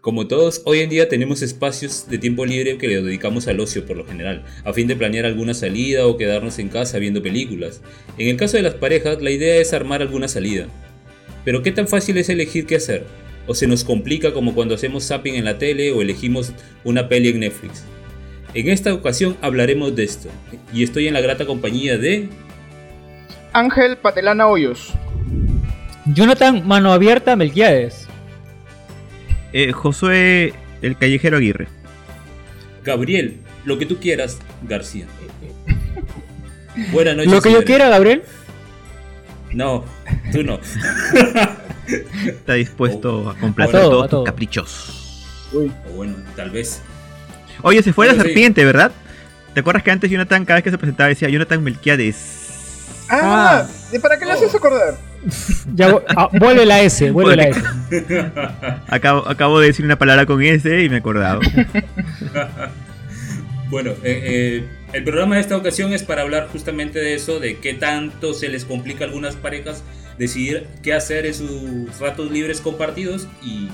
Como todos, hoy en día tenemos espacios de tiempo libre que le dedicamos al ocio por lo general, a fin de planear alguna salida o quedarnos en casa viendo películas. En el caso de las parejas, la idea es armar alguna salida. Pero ¿qué tan fácil es elegir qué hacer? ¿O se nos complica como cuando hacemos zapping en la tele o elegimos una peli en Netflix? En esta ocasión hablaremos de esto, y estoy en la grata compañía de... Ángel Patelana Hoyos. Jonathan Mano Abierta Melquiades. Eh, Josué el Callejero Aguirre. Gabriel, lo que tú quieras, García. Buenas noches. Lo que yo quiera, Gabriel. No, tú no. Está dispuesto a complacer todos tus caprichos. Uy. O bueno, tal vez. Oye, se fue la serpiente, ¿verdad? ¿Te acuerdas que antes Jonathan, cada vez que se presentaba, decía Jonathan Melquiades? Ah, ¿y para qué le haces acordar? Ya, ah, vuelve la S, vuelve la S. acabo, acabo de decir una palabra con S y me he acordado. bueno, eh, eh, el programa de esta ocasión es para hablar justamente de eso, de qué tanto se les complica a algunas parejas decidir qué hacer en sus ratos libres compartidos y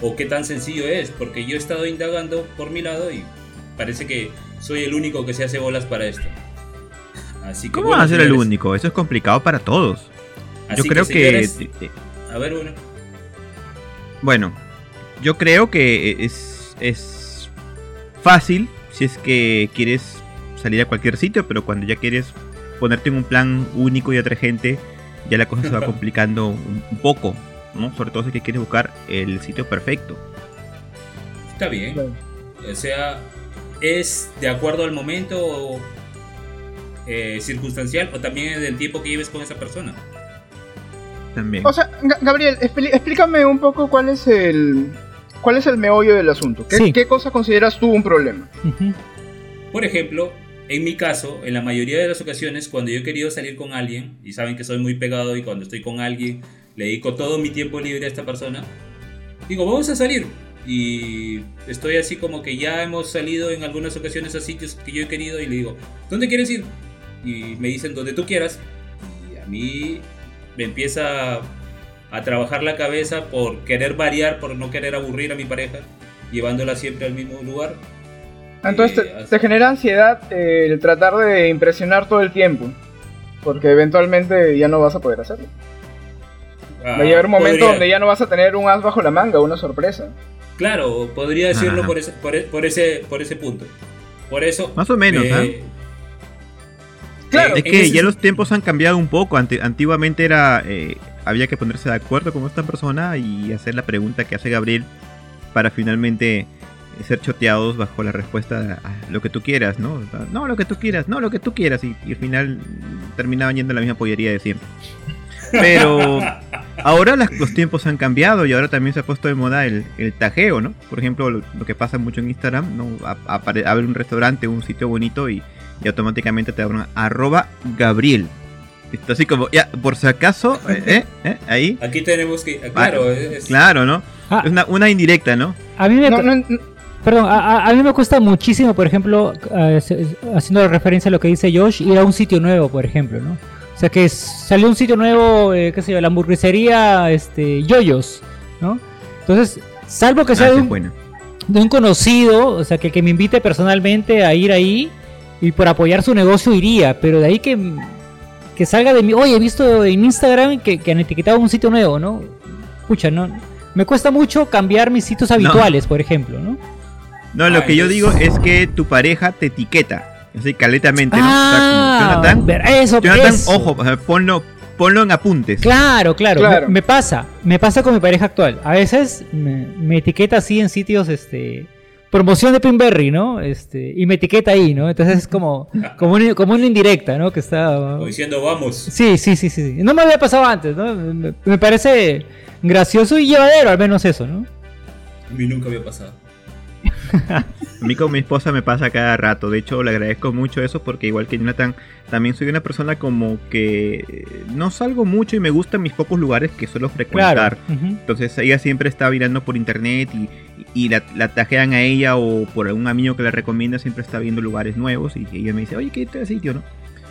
o qué tan sencillo es, porque yo he estado indagando por mi lado y parece que soy el único que se hace bolas para esto. Así que, ¿Cómo va a ser el único? Eso es complicado para todos. Yo creo que... A ver, bueno. Bueno, yo creo que es, es fácil si es que quieres salir a cualquier sitio, pero cuando ya quieres ponerte en un plan único y gente ya la cosa se va complicando un, poco, ¿no? Sobre todo si que quieres buscar el sitio perfecto. Está bien. O sea, es de acuerdo al momento eh, circunstancial o también del tiempo que lleves con esa persona. También. O sea, Gabriel, explícame un poco cuál es el cuál es el meollo del asunto. ¿Qué, ¿qué cosa consideras tú un problema? Por ejemplo, en mi caso, en la mayoría de las ocasiones, cuando yo he querido salir con alguien, y saben que soy muy pegado y cuando estoy con alguien, le dedico todo mi tiempo libre a esta persona, digo, vamos a salir. Y estoy así como que ya hemos salido en algunas ocasiones a sitios que yo he querido y le digo, ¿dónde quieres ir? Y me dicen, donde tú quieras. Y a mí me empieza a trabajar la cabeza por querer variar, por no querer aburrir a mi pareja, llevándola siempre al mismo lugar entonces te, genera ansiedad eh, el tratar de impresionar todo el tiempo. Porque eventualmente ya no vas a poder hacerlo. Va a llegar un ah, momento donde ya no vas a tener un as bajo la manga, una sorpresa. Claro, podría decirlo por ese, por, ese, por ese punto. Por eso. Más o menos, ¿eh? Claro, es que ya los tiempos han cambiado un poco. antiguamente era eh, había que ponerse de acuerdo con esta persona y hacer la pregunta que hace Gabriel para finalmente ser choteados bajo la respuesta a lo que tú quieras, ¿no? No, lo que tú quieras, no, lo que tú quieras. Y, al final terminaban yendo a la misma pollería de siempre. Pero ahora los tiempos han cambiado y ahora también se ha puesto de moda el, el tajeo, ¿no? Por ejemplo, lo, que pasa mucho en Instagram, ¿no? Abre un restaurante, un sitio bonito y, automáticamente te abren arroba Gabriel. Está así como, ya, por si acaso, ¿eh? ¿eh? ¿eh? Ahí. Aquí tenemos que, claro, es... claro, ¿no? Ah. es una, una, indirecta, ¿no? A mí me... Perdón, a, mí me cuesta muchísimo, por ejemplo, haciendo referencia a lo que dice Josh, ir a un sitio nuevo, por ejemplo, ¿no? O sea, que salió un sitio nuevo, eh, qué sé yo, la hamburguesería este, Yoyos, ¿no? Entonces, salvo que sea ah, de, un, conocido, o sea, que, que me invite personalmente a ir ahí y por apoyar su negocio iría, pero de ahí que, que salga de mí, oye, he visto en Instagram que, que han etiquetado un sitio nuevo, ¿no? Escucha, no, me cuesta mucho cambiar mis sitios habituales, por ejemplo, ¿no? No, lo que yo digo es que tu pareja te etiqueta. Así caletamente, ¿no? Ah, Jonathan, eso, Jonathan ojo, ponlo, ponlo en apuntes. Claro, claro. Me, pasa. Me pasa con mi pareja actual. A veces me, etiqueta así en sitios, este. Promoción de Pinberry, ¿no? Este, y me etiqueta ahí, ¿no? Entonces es como, como, como una indirecta, ¿no? Que está. diciendo vamos. Sí, sí, sí, sí. No me había pasado antes, ¿no? Me, me parece gracioso y llevadero, al menos eso, ¿no? A mí nunca había pasado. A mí con mi esposa me pasa cada rato. De hecho, le agradezco mucho eso porque igual que Jonathan, también soy una persona como que no salgo mucho y me gustan mis pocos lugares que suelo frecuentar. Entonces ella siempre está mirando por internet y, la, la, tajean a ella o por algún amigo que la recomienda, siempre está viendo lugares nuevos y ella me dice, oye, ¿qué este sitio, no?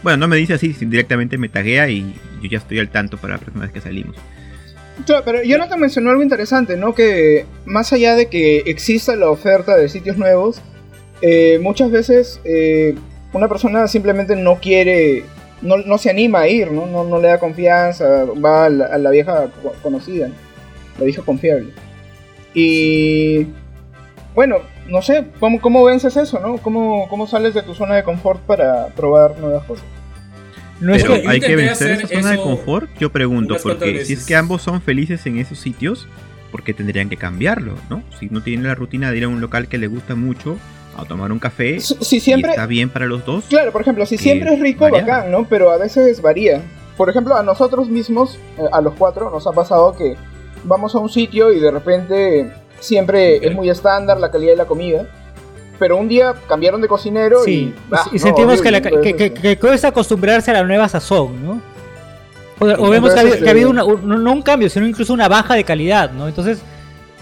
Bueno, no me dice así, directamente me taguea y yo ya estoy al tanto para la próxima vez que salimos. Claro, pero Jonathan mencionó algo interesante, ¿no? Que más allá de que exista la oferta de sitios nuevos, eh, muchas veces eh, una persona simplemente no quiere, no, se anima a ir, ¿no? No, le da confianza, va a la, vieja conocida, la vieja confiable. Y bueno, no sé, ¿cómo, cómo vences eso, no? ¿Cómo, ¿Cómo sales de tu zona de confort para probar nuevas cosas? No es que hay que vencer esa zona de confort, yo pregunto, porque si es que ambos son felices en esos sitios, ¿por qué tendrían que cambiarlo, no? Si no tienen la rutina de ir a un local que les gusta mucho, a tomar un café, si, siempre, está bien para los dos. Claro, por ejemplo, si siempre es rico, bacán, ¿no? Pero a veces varía. Por ejemplo, a nosotros mismos, eh, a los cuatro, nos ha pasado que vamos a un sitio y de repente siempre es muy estándar la calidad de la comida pero un día cambiaron de cocinero y, ah, sentimos que, que, cuesta acostumbrarse a la nueva sazón, ¿no? O, vemos que ha, habido una, no un cambio, sino incluso una baja de calidad, ¿no? Entonces,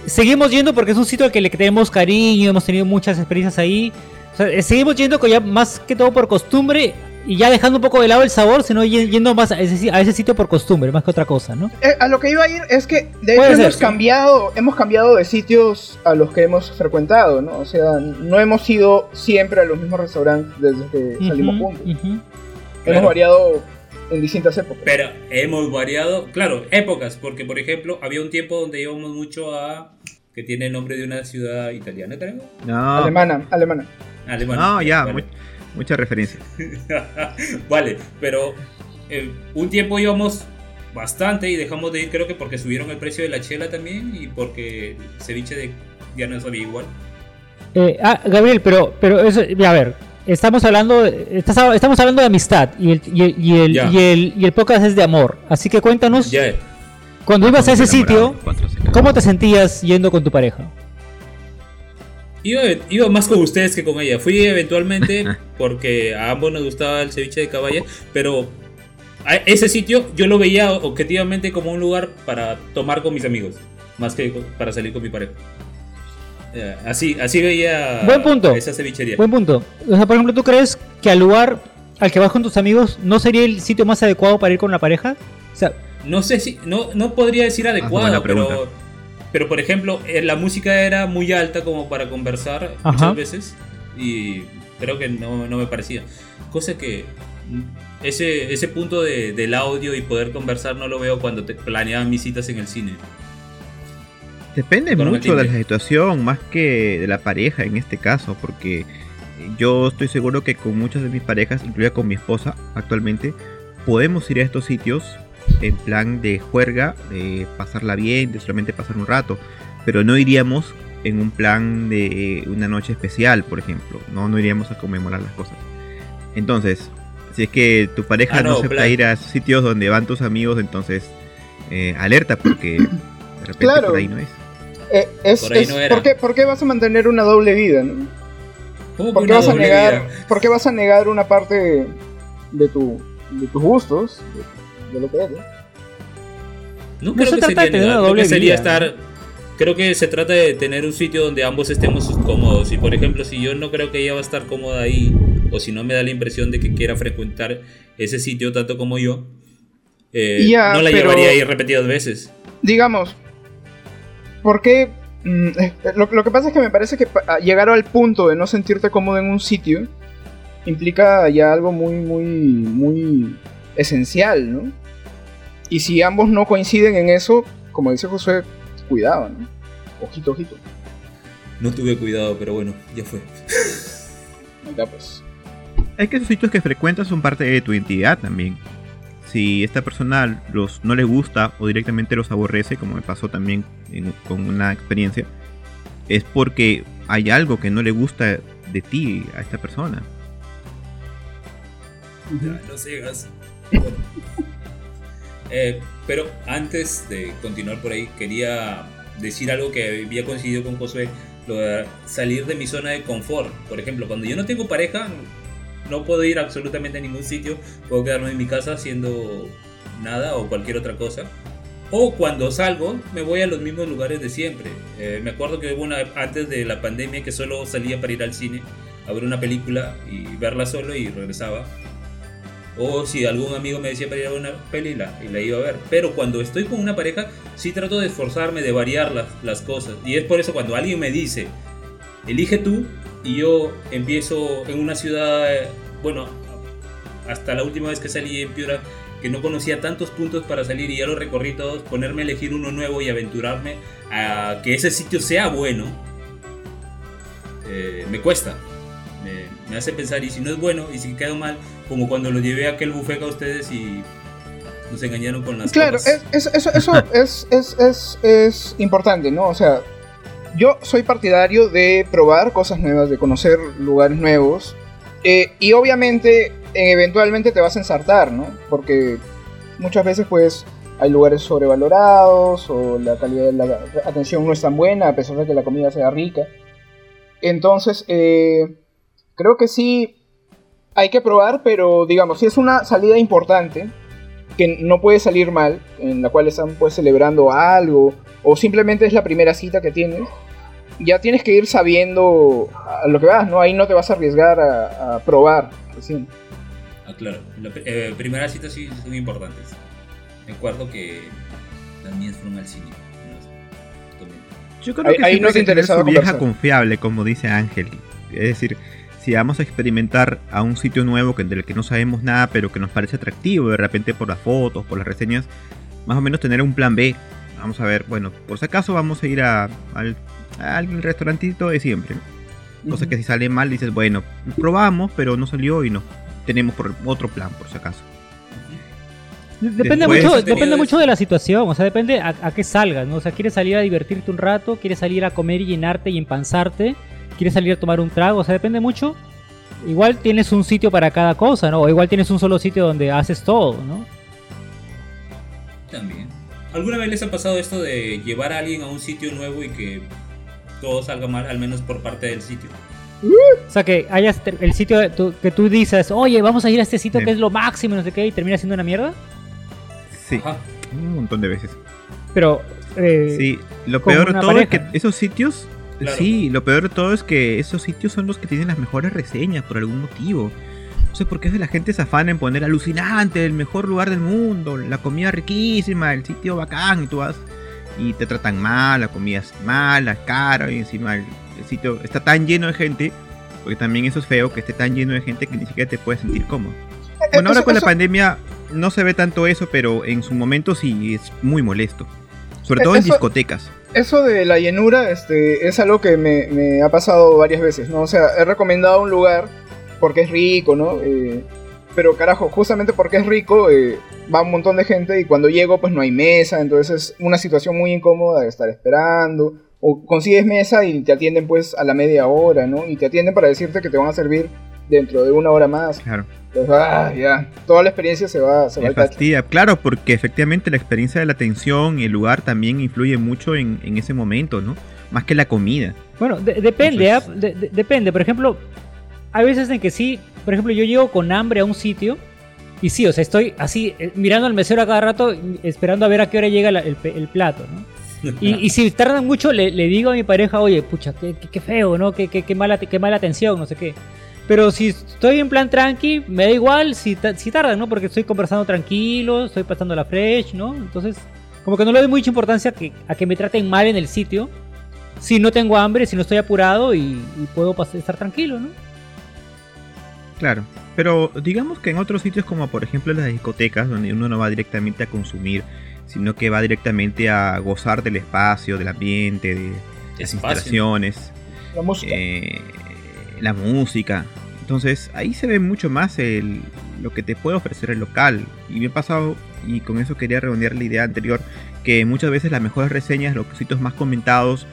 seguimos yendo porque es un sitio al que le tenemos cariño, hemos tenido muchas experiencias ahí. O sea, seguimos yendo ya más que todo por costumbre y ya dejando un poco de lado el sabor, sino yendo más a ese, sitio por costumbre, más que otra cosa, ¿no? Eh, a lo que iba a ir es que de hecho hemos cambiado, hemos cambiado de sitios a los que hemos frecuentado, ¿no? O sea, no hemos ido siempre a los mismos restaurantes desde que salimos juntos. Hemos variado en distintas épocas. Pero hemos variado, claro, épocas, porque por ejemplo, había un tiempo donde íbamos mucho a que tiene el nombre de una ciudad italiana, creo. No. Alemana, alemana. Alemana. No, ya, Mucha referencia. vale, pero eh, un tiempo íbamos bastante y dejamos de ir, creo que porque subieron el precio de la chela también y porque el ceviche de ya no sabía igual. Eh, ah, Gabriel, pero, pero eso, a ver, estamos hablando, estamos hablando de amistad y el, y el, y el, y el, y el, podcast es de amor. Así que cuéntanos, cuando ibas a ese sitio, ¿cómo te sentías yendo con tu pareja? Iba, más con ustedes que con ella. Fui eventualmente porque a ambos nos gustaba el ceviche de caballa, pero ese sitio yo lo veía objetivamente como un lugar para tomar con mis amigos, más que para salir con mi pareja. Eh, así, así veía Buen punto. esa cevichería. Buen punto. O sea, por ejemplo, ¿tú crees que al lugar al que vas con tus amigos no sería el sitio más adecuado para ir con la pareja? O sea, no sé si, no, no podría decir adecuado, pero pero por ejemplo, eh, la música era muy alta como para conversar muchas veces y creo que no, me parecía. Cosa que ese, ese punto de, del audio y poder conversar no lo veo cuando te planeaban mis citas en el cine. Depende mucho de la situación, más que de la pareja en este caso, porque yo estoy seguro que con muchas de mis parejas, incluida con mi esposa actualmente, podemos ir a estos sitios en plan de juerga, de pasarla bien, de solamente pasar un rato, pero no iríamos en un plan de una noche especial, por ejemplo, no, no iríamos a conmemorar las cosas. Entonces, si es que tu pareja ah, no, acepta ir a sitios donde van tus amigos, entonces eh, alerta porque de repente por ahí no es. Eh, por, qué, vas a mantener una doble vida? ¿no? ¿Por, qué vas a negar, ¿Por qué vas a negar una parte de, tu, de tus gustos, lo que No, creo que sería, creo que sería estar. Creo que se trata de tener un sitio donde ambos estemos cómodos. Y por ejemplo, si yo no creo que ella va a estar cómoda ahí, o si no me da la impresión de que quiera frecuentar ese sitio tanto como yo, eh, no la llevaría ahí repetidas veces. Digamos, ¿por qué? Mm, eh, lo, lo, que pasa es que me parece que llegar al punto de no sentirte cómodo en un sitio implica ya algo muy, muy, muy esencial, ¿no? Y si ambos no coinciden en eso, como dice José, cuidado, ¿no? Ojito, ojito. No tuve cuidado, pero bueno, ya fue. ya pues. Es que esos sitios que frecuentas son parte de tu identidad también. Si esta persona los, no le gusta o directamente los aborrece, como me pasó también con una experiencia, es porque hay algo que no le gusta de ti a esta persona. Ya, no sigas. Eh, pero antes de continuar por ahí, quería decir algo que había coincidido con Josué, lo de salir de mi zona de confort. Por ejemplo, cuando yo no tengo pareja, no puedo ir absolutamente a ningún sitio, puedo quedarme en mi casa haciendo nada o cualquier otra cosa. O cuando salgo, me voy a los mismos lugares de siempre. Eh, me acuerdo que hubo una antes de la pandemia que solo salía para ir al cine a ver una película y verla solo y regresaba. O si algún amigo me decía para ir a una peli y la iba a ver. Pero cuando estoy con una pareja, sí trato de esforzarme, de variar las, las cosas. Y es por eso cuando alguien me dice, elige tú, y yo empiezo en una ciudad, bueno, hasta la última vez que salí en Piura, que no conocía tantos puntos para salir y ya los recorrí todos, ponerme a elegir uno nuevo y aventurarme a que ese sitio sea bueno, eh, me cuesta. Me, hace pensar, y si no es bueno, y si quedo mal, como cuando lo llevé a aquel bufete a ustedes y nos engañaron con las Claro, eso, es, es, es, es importante, ¿no? O sea, yo soy partidario de probar cosas nuevas, de conocer lugares nuevos. Eh, y obviamente, eventualmente te vas a ensartar, ¿no? Porque muchas veces, pues, hay lugares sobrevalorados o la calidad de la atención no es tan buena, a pesar de que la comida sea rica. Entonces, eh, creo que sí hay que probar, pero digamos, si es una salida importante, que no puede salir mal, en la cual están pues celebrando algo, o simplemente es la primera cita que tienes, ya tienes que ir sabiendo a lo que vas, ¿no? Ahí no te vas a arriesgar a, probar. Ah, claro. Las eh, primeras citas sí son importantes. Me acuerdo que también fueron al cine. Yo creo que ahí no te interesa vieja confiable, como dice Ángel. Es decir, si vamos a experimentar a un sitio nuevo que, del que no sabemos nada, pero que nos parece atractivo, de repente por las fotos, por las reseñas, más o menos tener un plan B. Vamos a ver, bueno, por si acaso vamos a ir a, al al restaurantito de siempre. Cosa que si sale mal dices, bueno, probamos, pero no salió y no. Tenemos por otro plan, por si acaso. Depende, mucho, depende mucho de la situación, o sea, depende a, qué salgas, ¿no? O sea, quieres salir a divertirte un rato, quieres salir a comer y llenarte y empanzarte, quieres salir a tomar un trago, o sea, depende mucho. Igual tienes un sitio para cada cosa, ¿no? O igual tienes un solo sitio donde haces todo, ¿no? También. ¿Alguna vez les ha pasado esto de llevar a alguien a un sitio nuevo y que todo salga mal, al menos por parte del sitio. O sea, que hayas el sitio que tú dices, oye, vamos a ir a este sitio que es lo máximo, no sé qué, y termina siendo una mierda. Sí, un montón de veces. Pero. Eh, sí, lo peor de todo es que esos sitios. Sí, lo peor de todo es que esos sitios son los que tienen las mejores reseñas por algún motivo. No sé por qué la gente se afana en poner alucinante, el mejor lugar del mundo, la comida riquísima, el sitio bacán, y tú vas y te tratan mal, la comida es mala, cara y encima el, sitio está tan lleno de gente, porque también eso es feo, que esté tan lleno de gente que ni siquiera te puedes sentir cómodo. Eh, bueno, ahora con la pandemia no se ve tanto eso, pero en su momento sí es muy molesto. Sobre todo en discotecas. Eso de la llenura este, es algo que me, ha pasado varias veces, ¿no? O sea, he recomendado un lugar porque es rico, ¿no? Eh, pero carajo, justamente porque es rico, eh, va un montón de gente y cuando llego pues no hay mesa, entonces es una situación muy incómoda de estar esperando. O consigues mesa y te atienden pues a la media hora, ¿no? Y te atienden para decirte que te van a servir dentro de una hora más. Claro. Entonces, ah, ya, toda la experiencia se va, se va fastidia. Claro, porque efectivamente la experiencia de la atención y el lugar también influye mucho en, ese momento, ¿no? Más que la comida. Bueno, depende, ¿ah? depende. Por ejemplo, hay veces en que sí, por ejemplo, yo llego con hambre a un sitio y sí, o sea, estoy así eh, mirando al mesero a cada rato, esperando a ver a qué hora llega el, plato, ¿no? Y, si tardan mucho, le, digo a mi pareja, oye, pucha, qué, feo, ¿no? Qué, qué, mala, qué mala atención, no sé qué. Pero si estoy en plan tranqui, me da igual si, si tardan, ¿no? Porque estoy conversando tranquilo, estoy pasando la fresh, ¿no? Entonces, como que no le doy mucha importancia que, a que me traten mal en el sitio. Si no tengo hambre, si no estoy apurado y, y puedo estar tranquilo, ¿no? Claro, pero digamos que en otros sitios como por ejemplo las discotecas, donde uno no va directamente a consumir, sino que va directamente a gozar del espacio, del ambiente, de las instalaciones, la música. Eh, la música. Entonces ahí se ve mucho más el, lo que te puede ofrecer el local. Y me ha pasado, y con eso quería redondear la idea anterior, que muchas veces las mejores reseñas, los sitios más comentados,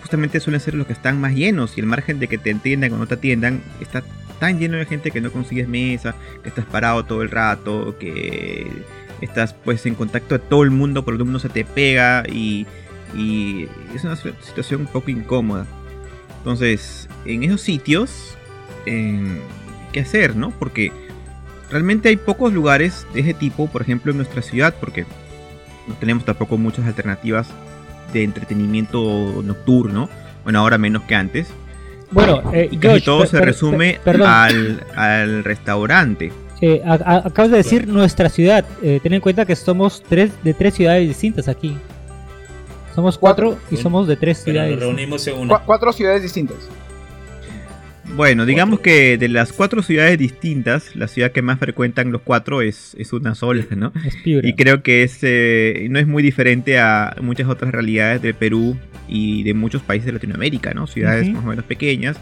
justamente suelen ser los que están más llenos y el margen de que te entiendan o no te atiendan está tan lleno de gente que no consigues mesa, que estás parado todo el rato, que estás pues en contacto a todo el mundo, todo el mundo se te pega y, es una situación un poco incómoda. Entonces, en esos sitios, ¿qué hacer, no? Porque realmente hay pocos lugares de ese tipo, por ejemplo, en nuestra ciudad, porque no tenemos tampoco muchas alternativas de entretenimiento nocturno. Bueno, ahora menos que antes. Bueno, eh, casi todo se resume al, al, restaurante. Eh, acabas de decir nuestra ciudad. Eh, ten en cuenta que somos tres de tres ciudades distintas aquí. Somos cuatro, y somos de tres ciudades. Nos reunimos en una. cuatro ciudades distintas. Bueno, digamos que de las cuatro ciudades distintas, la ciudad que más frecuentan los cuatro es, es una sola, ¿no? Es y creo que es, eh, no es muy diferente a muchas otras realidades de Perú y de muchos países de Latinoamérica, ¿no? Ciudades más o menos pequeñas,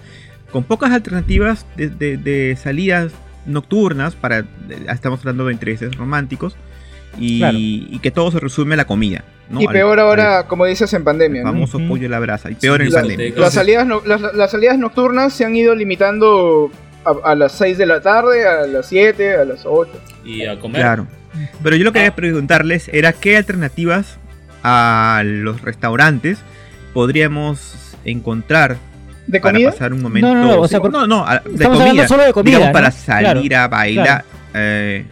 con pocas alternativas de, de, salidas nocturnas para, estamos hablando de intereses románticos, y, que todo se resume a la comida. Y peor ahora, como dices, en pandemia. El famoso pollo a la brasa. Y peor en pandemia. Las salidas, las, salidas nocturnas se han ido limitando a, las 6 de la tarde, a las 7, a las 8. Y a comer. Claro. Pero yo lo que quería preguntarles era qué alternativas a los restaurantes podríamos encontrar ¿De para pasar un momento. No, no, o sea, no, no, de comida. Solo de comida. Digamos, para salir a bailar. Eh,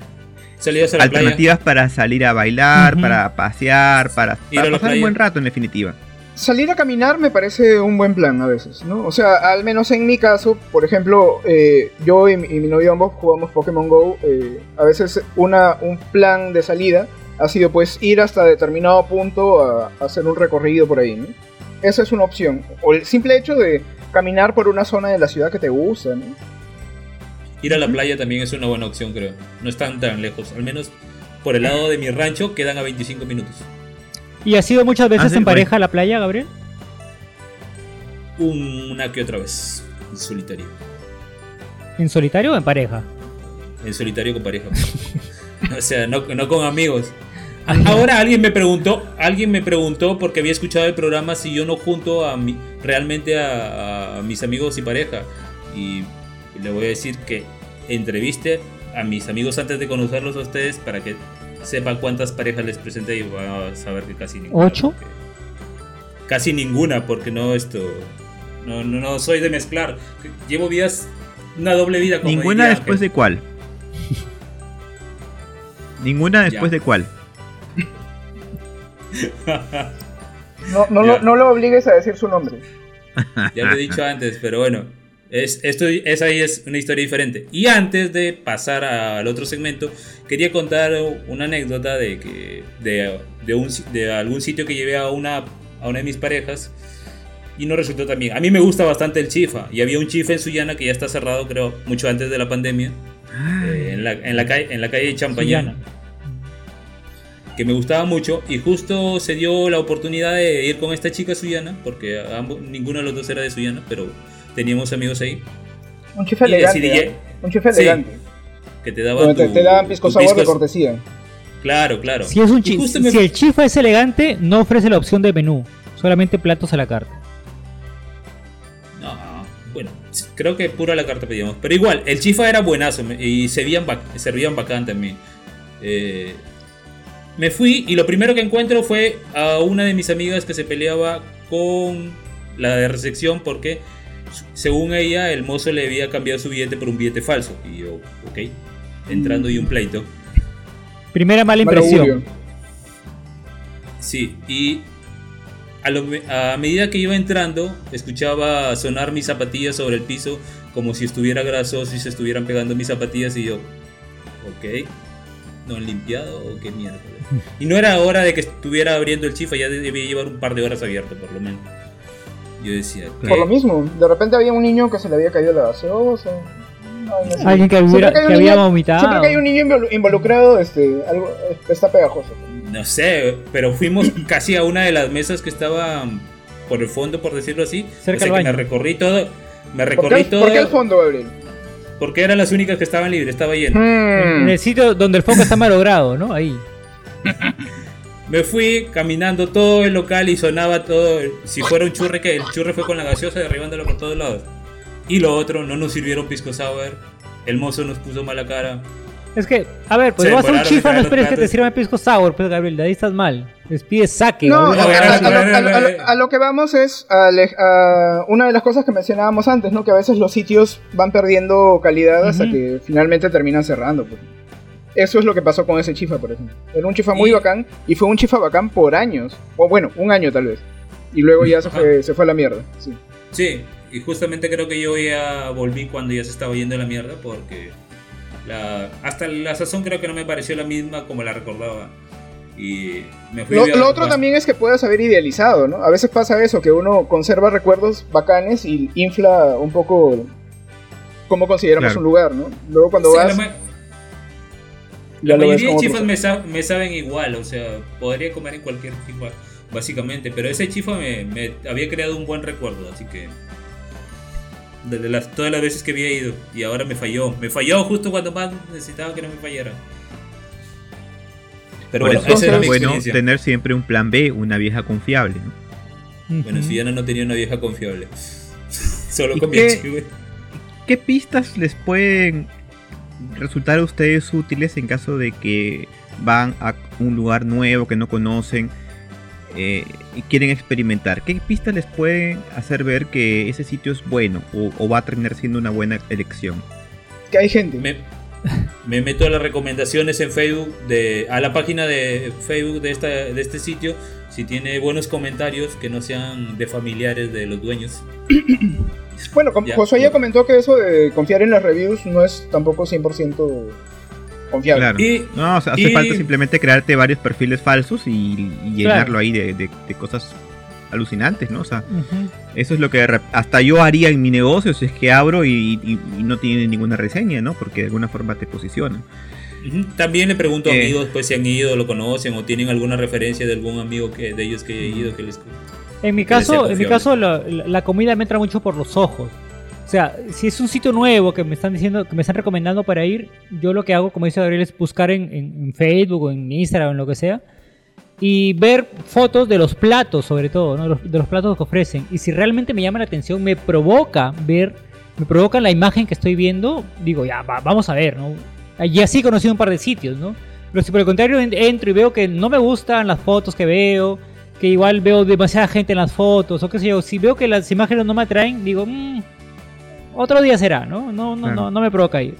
alternativas para salir a bailar, para pasear, para, pasar un buen rato en definitiva. Salir a caminar me parece un buen plan a veces, ¿no? O sea, al menos en mi caso, por ejemplo, eh, yo y, mi novio ambos jugamos Pokémon Go. Eh, a veces una, un plan de salida ha sido pues ir hasta determinado punto a, a hacer un recorrido por ahí, ¿no? Esa es una opción. O el simple hecho de caminar por una zona de la ciudad que te gusta, ¿no? Ir a la playa también es una buena opción, creo. No están tan lejos. Al menos por el lado de mi rancho quedan a 25 minutos. ¿Y has ido muchas veces ah, en pareja a la playa, Gabriel? Una que otra vez. En solitario. ¿En solitario o en pareja? En solitario con pareja. o sea, no, con amigos. Ahora alguien me preguntó, alguien me preguntó porque había escuchado el programa si yo no junto a mi, realmente a, a mis amigos y pareja. Y le voy a decir que entreviste a mis amigos antes de conocerlos a ustedes para que sepa cuántas parejas les presenté y va a saber que casi ninguna. ¿Ocho? Casi ninguna, porque no esto. No, no, no soy de mezclar. Llevo vidas. Una doble vida con ¿Ninguna después de cuál? ¿Ninguna después de cuál? no, no, no lo obligues a decir su nombre. Ya lo he dicho antes, pero bueno. Es, esto, esa ahí es una historia diferente. Y antes de pasar al otro segmento, quería contar una anécdota de que de, de, un, de algún sitio que llevé a una, a una de mis parejas y no resultó tan bien. A mí me gusta bastante el chifa y había un chifa en Sullana que ya está cerrado, creo, mucho antes de la pandemia, eh, en, la, en, la, calle, en la calle de Champañana. Que me gustaba mucho y justo se dio la oportunidad de ir con esta chica Sullana, porque ambos, ninguno de los dos era de Sullana, pero teníamos amigos ahí. Un chifa elegante. ¿eh? Un chifa elegante. que te daban, te, daban pisco sabor de cortesía. Claro, claro. Si, es un si el chifa es elegante, no ofrece la opción de menú, solamente platos a la carta. No, bueno, creo que puro a la carta pedíamos. Pero igual, el chifa era buenazo y servían, servían bacán también. Eh, me fui y lo primero que encuentro fue a una de mis amigas que se peleaba con la de recepción porque según ella, el mozo le había cambiado su billete por un billete falso. Y yo, ok, entrando y un pleito. Primera mala impresión. Sí, y a, medida que iba entrando, escuchaba sonar mis zapatillas sobre el piso como si estuviera grasoso y se estuvieran pegando mis zapatillas y yo, ok, ¿no han limpiado o qué mierda? Y no era hora de que estuviera abriendo el chifa, ya debía llevar un par de horas abierto por lo menos. Yo decía. Por lo mismo, de repente había un niño que se le había caído la gaseosa. Alguien que, había vomitado. Siempre que hay un niño involucrado, este, algo está pegajoso. No sé, pero fuimos casi a una de las mesas que estaba por el fondo, por decirlo así. Cerca o me recorrí todo. Me recorrí todo. ¿Por qué el fondo, Gabriel? Porque eran las únicas que estaban libres, estaba lleno. Hmm. En el sitio donde el foco está malogrado, ¿no? Ahí. Me fui caminando todo el local y sonaba todo. Si fuera un churre, que el churre fue con la gaseosa derribándolo por todos lados. Y lo otro, no nos sirvieron pisco sour. El mozo nos puso mala cara. Es que, a ver, pues vas a un chifa, no esperes que te sirvan pisco sour, pues Gabriel, de ahí estás mal. Les pides saque. No, a, lo, que vamos es a, una de las cosas que mencionábamos antes, ¿no? Que a veces los sitios van perdiendo calidad hasta que finalmente terminan cerrando. Pues. Eso es lo que pasó con ese chifa, por ejemplo. Era un chifa muy bacán y fue un chifa bacán por años. O bueno, un año tal vez. Y luego ya se fue, se fue a la mierda. Sí. sí, y justamente creo que yo ya volví cuando ya se estaba yendo a la mierda porque la, hasta la sazón creo que no me pareció la misma como la recordaba. Y me fui lo, lo otro también es que puedas haber idealizado, ¿no? A veces pasa eso, que uno conserva recuerdos bacanes y infla un poco cómo consideramos un lugar, ¿no? Luego cuando vas... La, mayoría de chifas me, me, saben igual, o sea, podría comer en cualquier chifa, básicamente, pero ese chifa me, me había creado un buen recuerdo, así que desde las, todas las veces que había ido y ahora me falló. Me falló justo cuando más necesitaba que no me fallara. Pero bueno, eso es bueno tener siempre un plan B, una vieja confiable. Bueno, si ya no tenía una vieja confiable. Solo con qué, ¿Qué pistas les pueden resultar a ustedes útiles en caso de que van a un lugar nuevo que no conocen? Eh, y quieren experimentar, ¿qué pistas les pueden hacer ver que ese sitio es bueno o, va a terminar siendo una buena elección? Que hay gente. Me, meto a las recomendaciones en Facebook, de, a la página de Facebook de, esta, de este sitio, si tiene buenos comentarios que no sean de familiares de los dueños. bueno, Josué ya comentó que eso de confiar en las reviews no es tampoco 100% confiable. Y, no, hace falta simplemente crearte varios perfiles falsos y, llenarlo ahí de, cosas alucinantes, ¿no? O sea, eso es lo que hasta yo haría en mi negocio si es que abro y, no tiene ninguna reseña, ¿no? Porque de alguna forma te posicionan. También le pregunto a eh. amigos pues si han ido, lo conocen o tienen alguna referencia de algún amigo que, de ellos que he ido que les En mi caso, en mi caso la comida me entra mucho por los ojos. O sea, si es un sitio nuevo que me están diciendo, que me están recomendando para ir, yo lo que hago, como dice Gabriel, es buscar en, Facebook o en Instagram o en lo que sea y ver fotos de los platos, sobre todo, ¿no? de los platos que ofrecen. Y si realmente me llama la atención, me provoca ver, me provoca la imagen que estoy viendo, digo, ya, vamos a ver, ¿no? Y así he conocido un par de sitios, ¿no? Pero si por el contrario entro y veo que no me gustan las fotos que veo, que igual veo demasiada gente en las fotos, o qué sé yo, si veo que las imágenes no me atraen, digo, mmm, otro día será, ¿no? No, no, no, no me provoca ir.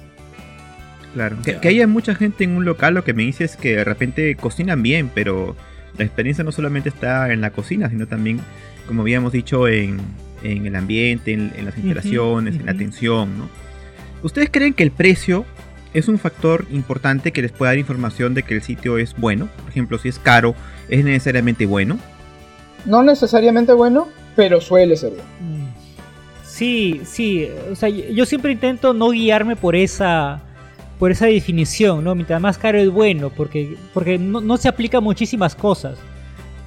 Claro, que, haya mucha gente en un local, lo que me dice es que de repente cocinan bien, pero la experiencia no solamente está en la cocina, sino también, como habíamos dicho, en, el ambiente, en, las instalaciones, en la atención, ¿no? ¿Ustedes creen que el precio es un factor importante que les pueda dar información de que el sitio es bueno? Por ejemplo, si es caro, ¿es necesariamente bueno? No necesariamente bueno, pero suele ser bueno. Sí, sí, o sea, yo siempre intento no guiarme por esa por esa definición, ¿no? Mientras más caro es bueno, porque, porque no, se aplica a muchísimas cosas.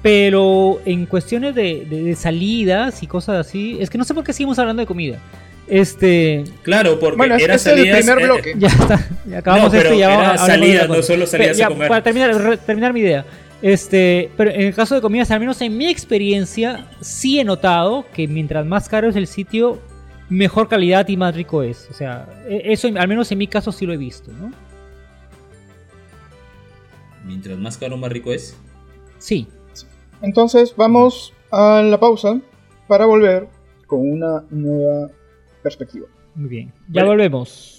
Pero en cuestiones de, salidas y cosas así, es que no sé por qué seguimos hablando de comida. Este. Claro, porque bueno, era este el primer bloque. ya está. acabamos esto y ya era salidas, no solo salías a comer. Para terminar, terminar mi idea. Este, pero en el caso de comidas, al menos en mi experiencia, sí he notado que mientras más caro es el sitio, mejor calidad y más rico es. O sea, e, eso al menos en mi caso sí lo he visto, ¿no? Mientras más caro, más rico es. Sí. Entonces vamos a la pausa para volver con una nueva perspectiva. Muy bien. Ya volvemos.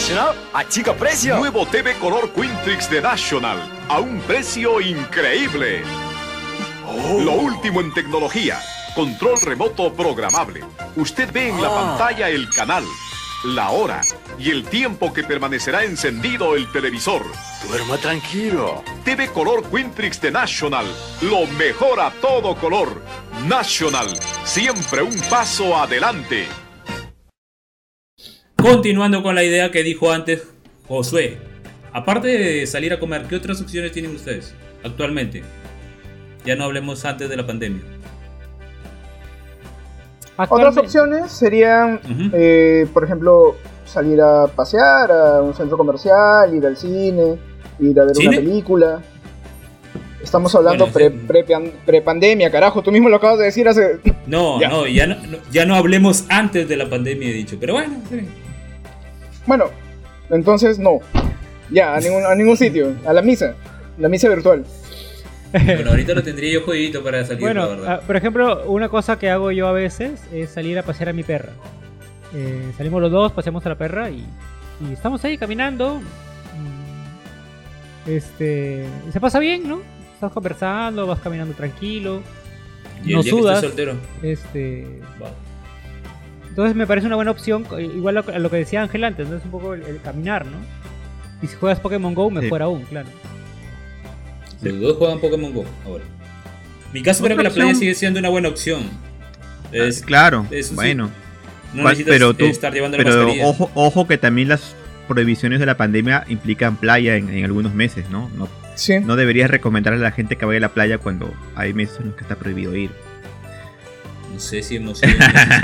National, chico precio. Nuevo TV color Quintrix de National, a un precio increíble. Oh. Lo último en tecnología, control remoto programable. Usted ve en la ah. pantalla el canal, la hora y el tiempo que permanecerá encendido el televisor. Duerma tranquilo. TV color Quintrix de National, lo mejor a todo color. National, siempre un paso adelante. Continuando con la idea que dijo antes Josué, aparte de salir a comer, ¿qué otras opciones tienen ustedes actualmente? Ya no hablemos antes de la pandemia. Otras opciones serían, eh, por ejemplo, salir a pasear a un centro comercial, ir al cine, ir a ver una película. Estamos hablando pre, pandemia, carajo, tú mismo lo acabas de decir hace... No, no, ya no, ya no hablemos antes de la pandemia, he dicho, pero bueno. Bueno, entonces no. Ya, a ningún, a ningún sitio. A la misa. La misa virtual. Bueno, ahorita lo tendría yo jodidito para salir, bueno, ah, por ejemplo, una cosa que hago yo a veces es salir a pasear a mi perra. Eh, salimos los dos, paseamos a la perra y, estamos ahí caminando. Mm, este, se pasa bien, ¿no? Estás conversando, vas caminando tranquilo. ¿Y no el día sudas. soltero? Este, Entonces me parece una buena opción, igual a lo que decía Ángel antes, ¿no? Es un poco el, caminar, ¿no? Y si juegas Pokémon Go, mejor aún, claro. Los dos juegan Pokémon Go ahora. Mi caso creo que la playa sigue siendo una buena opción. Ah, es, claro, bueno. No pero tú, estar llevando pero ojo, ojo que también las prohibiciones de la pandemia implican playa en, algunos meses, ¿no? No, no deberías recomendarle a la gente que vaya a la playa cuando hay meses en los que está prohibido ir. No sé si hemos sido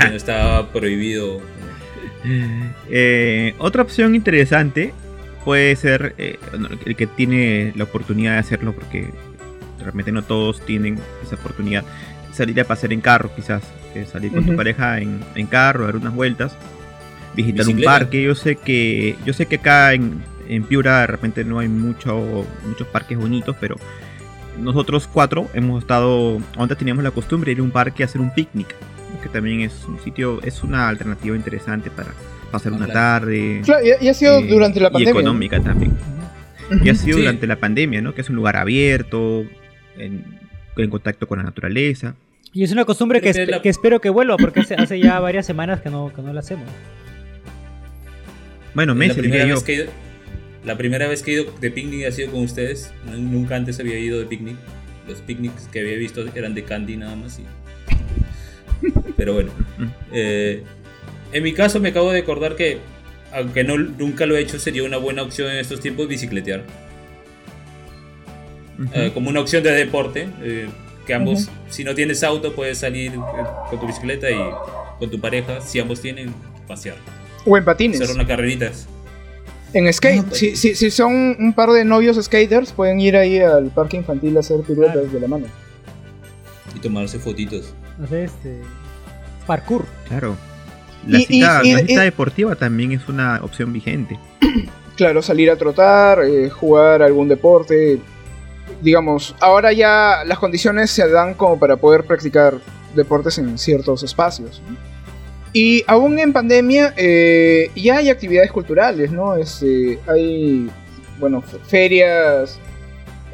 que no estaba prohibido. Eh, otra opción interesante puede ser eh, el que tiene la oportunidad de hacerlo, porque realmente no todos tienen esa oportunidad. Salir a pasear en carro, quizás. Eh, salir con tu pareja en, carro, dar unas vueltas, visitar un parque. Yo sé que yo sé que acá en, en Piura de repente no hay mucho, muchos parques bonitos, pero nosotros cuatro hemos estado, antes teníamos la costumbre de ir a un parque a hacer un picnic, que también es un sitio, es una alternativa interesante para pasar una tarde. Claro, y, ha sido eh, durante la pandemia. Y económica también. Y ha sido durante la pandemia, ¿no? Que es un lugar abierto, en, contacto con la naturaleza. Y es una costumbre que, que espero que vuelva, porque hace, ya varias semanas que no, que no la hacemos. Bueno, meses, diría yo. La primera vez que he ido de picnic ha sido con ustedes. Nunca antes había ido de picnic. Los picnics que había visto eran de candy nada más. Pero bueno. Eh, en mi caso me acabo de acordar que, aunque no, nunca lo he hecho, sería una buena opción en estos tiempos bicicletear. Eh, como una opción de deporte. Eh, que ambos, si no tienes auto, puedes salir con tu bicicleta y con tu pareja, si ambos tienen, pasear. O en patines. Hacer una carreritas. En skate, pues. si, si, son un par de novios skaters, pueden ir ahí al parque infantil a hacer piruetas de la mano. Y tomarse fotitos. Hacer este. Parkour. Claro. La, cita, deportiva también es una opción vigente. Claro, salir a trotar, eh, jugar algún deporte. Digamos, ahora ya las condiciones se dan como para poder practicar deportes en ciertos espacios. Y aún en pandemia eh, ya hay actividades culturales, ¿no? Este, hay, bueno, ferias.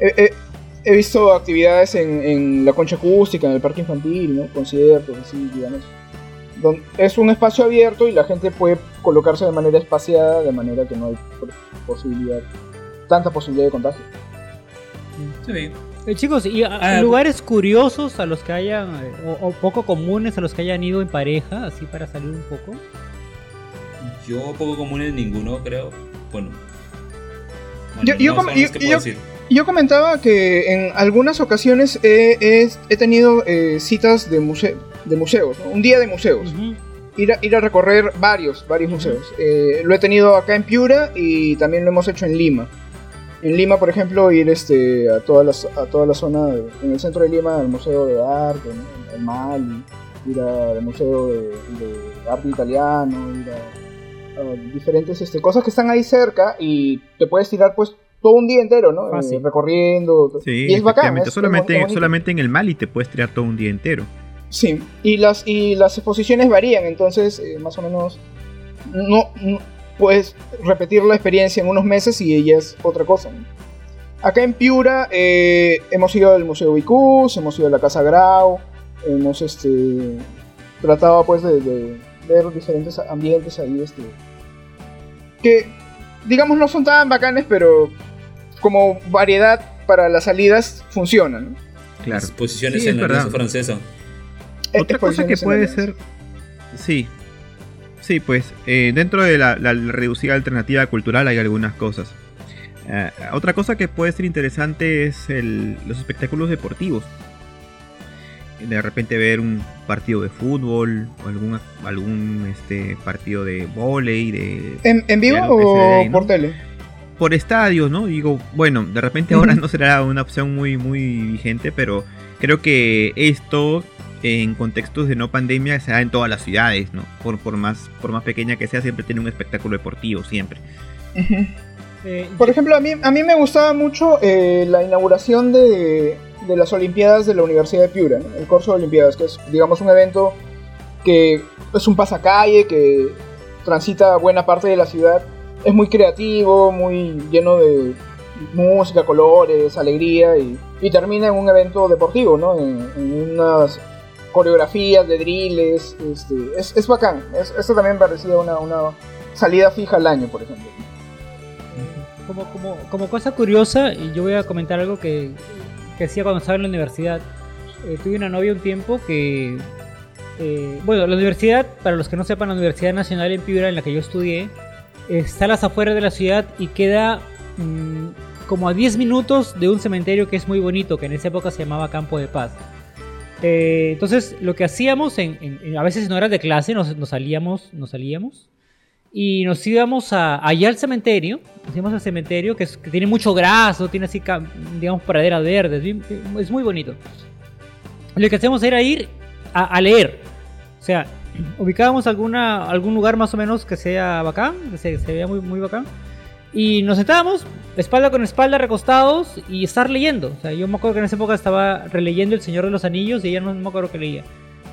he visto actividades en, la concha acústica, en el parque infantil, ¿no? Conciertos, así, digamos. es un espacio abierto y la gente puede colocarse de manera espaciada, de manera que no hay posibilidad, tanta posibilidad de contagio. Sí. Eh, chicos, ¿y ah, lugares curiosos a los que hayan, eh, o, poco comunes a los que hayan ido en pareja, así para salir un poco? Yo poco comunes ninguno, creo. Bueno. yo, comentaba que en algunas ocasiones he, tenido eh, citas de, de museos, un día de museos. Ir a, ir a, recorrer varios, varios museos. lo he tenido acá en Piura y también lo hemos hecho en Lima en Lima, por ejemplo, ir este, a, toda la, a toda la zona, en el centro de Lima, al Museo de Arte, el MAL, ir al Museo de, Arte Italiano, ir a, diferentes este, cosas que están ahí cerca y te puedes tirar pues todo un día entero, ¿no? Eh, recorriendo. Sí, y es bacán. solamente, solamente en el Mali te puedes tirar todo un día entero. Sí, y las, y las exposiciones varían, entonces eh, más o menos no, puedes repetir la experiencia en unos meses y ella es otra cosa. Acá en Piura eh, hemos ido al Museo Vicus, hemos ido a la Casa Grau, hemos este, tratado pues de, ver diferentes ambientes ahí este, que digamos no son tan bacanes, pero como variedad para las salidas funcionan. Claro. Exposiciones en la verdad. francesa. Otra cosa que puede ser, sí, Sí, pues eh, dentro de la, reducida alternativa cultural hay algunas cosas. Eh, otra cosa que puede ser interesante es los espectáculos deportivos. De repente ver un partido de fútbol o algún, algún este, partido de volei. De, ¿En, vivo o por tele? Por estadios, ¿no? Digo, bueno, de repente ahora no será una opción muy, muy vigente, pero creo que esto en contextos de no pandemia se da en todas las ciudades, ¿no? Por, por, más, por más pequeña que sea, siempre tiene un espectáculo deportivo, siempre. Eh, por ejemplo, a mí, a mí me gustaba mucho eh, la inauguración de, de, las Olimpiadas de la Universidad de Piura, el curso de Olimpiadas, que es, digamos, un evento que es un pasacalle, que transita buena parte de la ciudad. Es muy creativo, muy lleno de música, colores, alegría y, y termina en un evento deportivo, ¿no? En, en unas coreografías, de drills, este, es, es bacán. esto también parecía una, una salida fija al año, por ejemplo. Como, como, como cosa curiosa, yo voy a comentar algo que, que hacía cuando estaba en la universidad. Eh, tuve una novia un tiempo que... Eh, bueno, la universidad, para los que no sepan, la Universidad Nacional en Piura, en la que yo estudié, está a las afueras de la ciudad y queda mm, como a 10 minutos de un cementerio que es muy bonito, que en esa época se llamaba Campo de Paz. Eh, entonces, lo que hacíamos, en, a veces en horas de clase, nos, salíamos, nos salíamos y nos íbamos a, allá al cementerio, nos íbamos al cementerio que, tiene mucho graso, tiene así, digamos, praderas verdes, es muy bonito. Lo que hacíamos era ir a, leer, o sea, ubicábamos alguna, algún lugar más o menos que sea bacán, que se, se vea muy, muy bacán, y nos sentábamos espalda con espalda recostados y estar leyendo. O sea, yo me acuerdo que en esa época estaba releyendo El Señor de los Anillos y ella no me acuerdo que leía.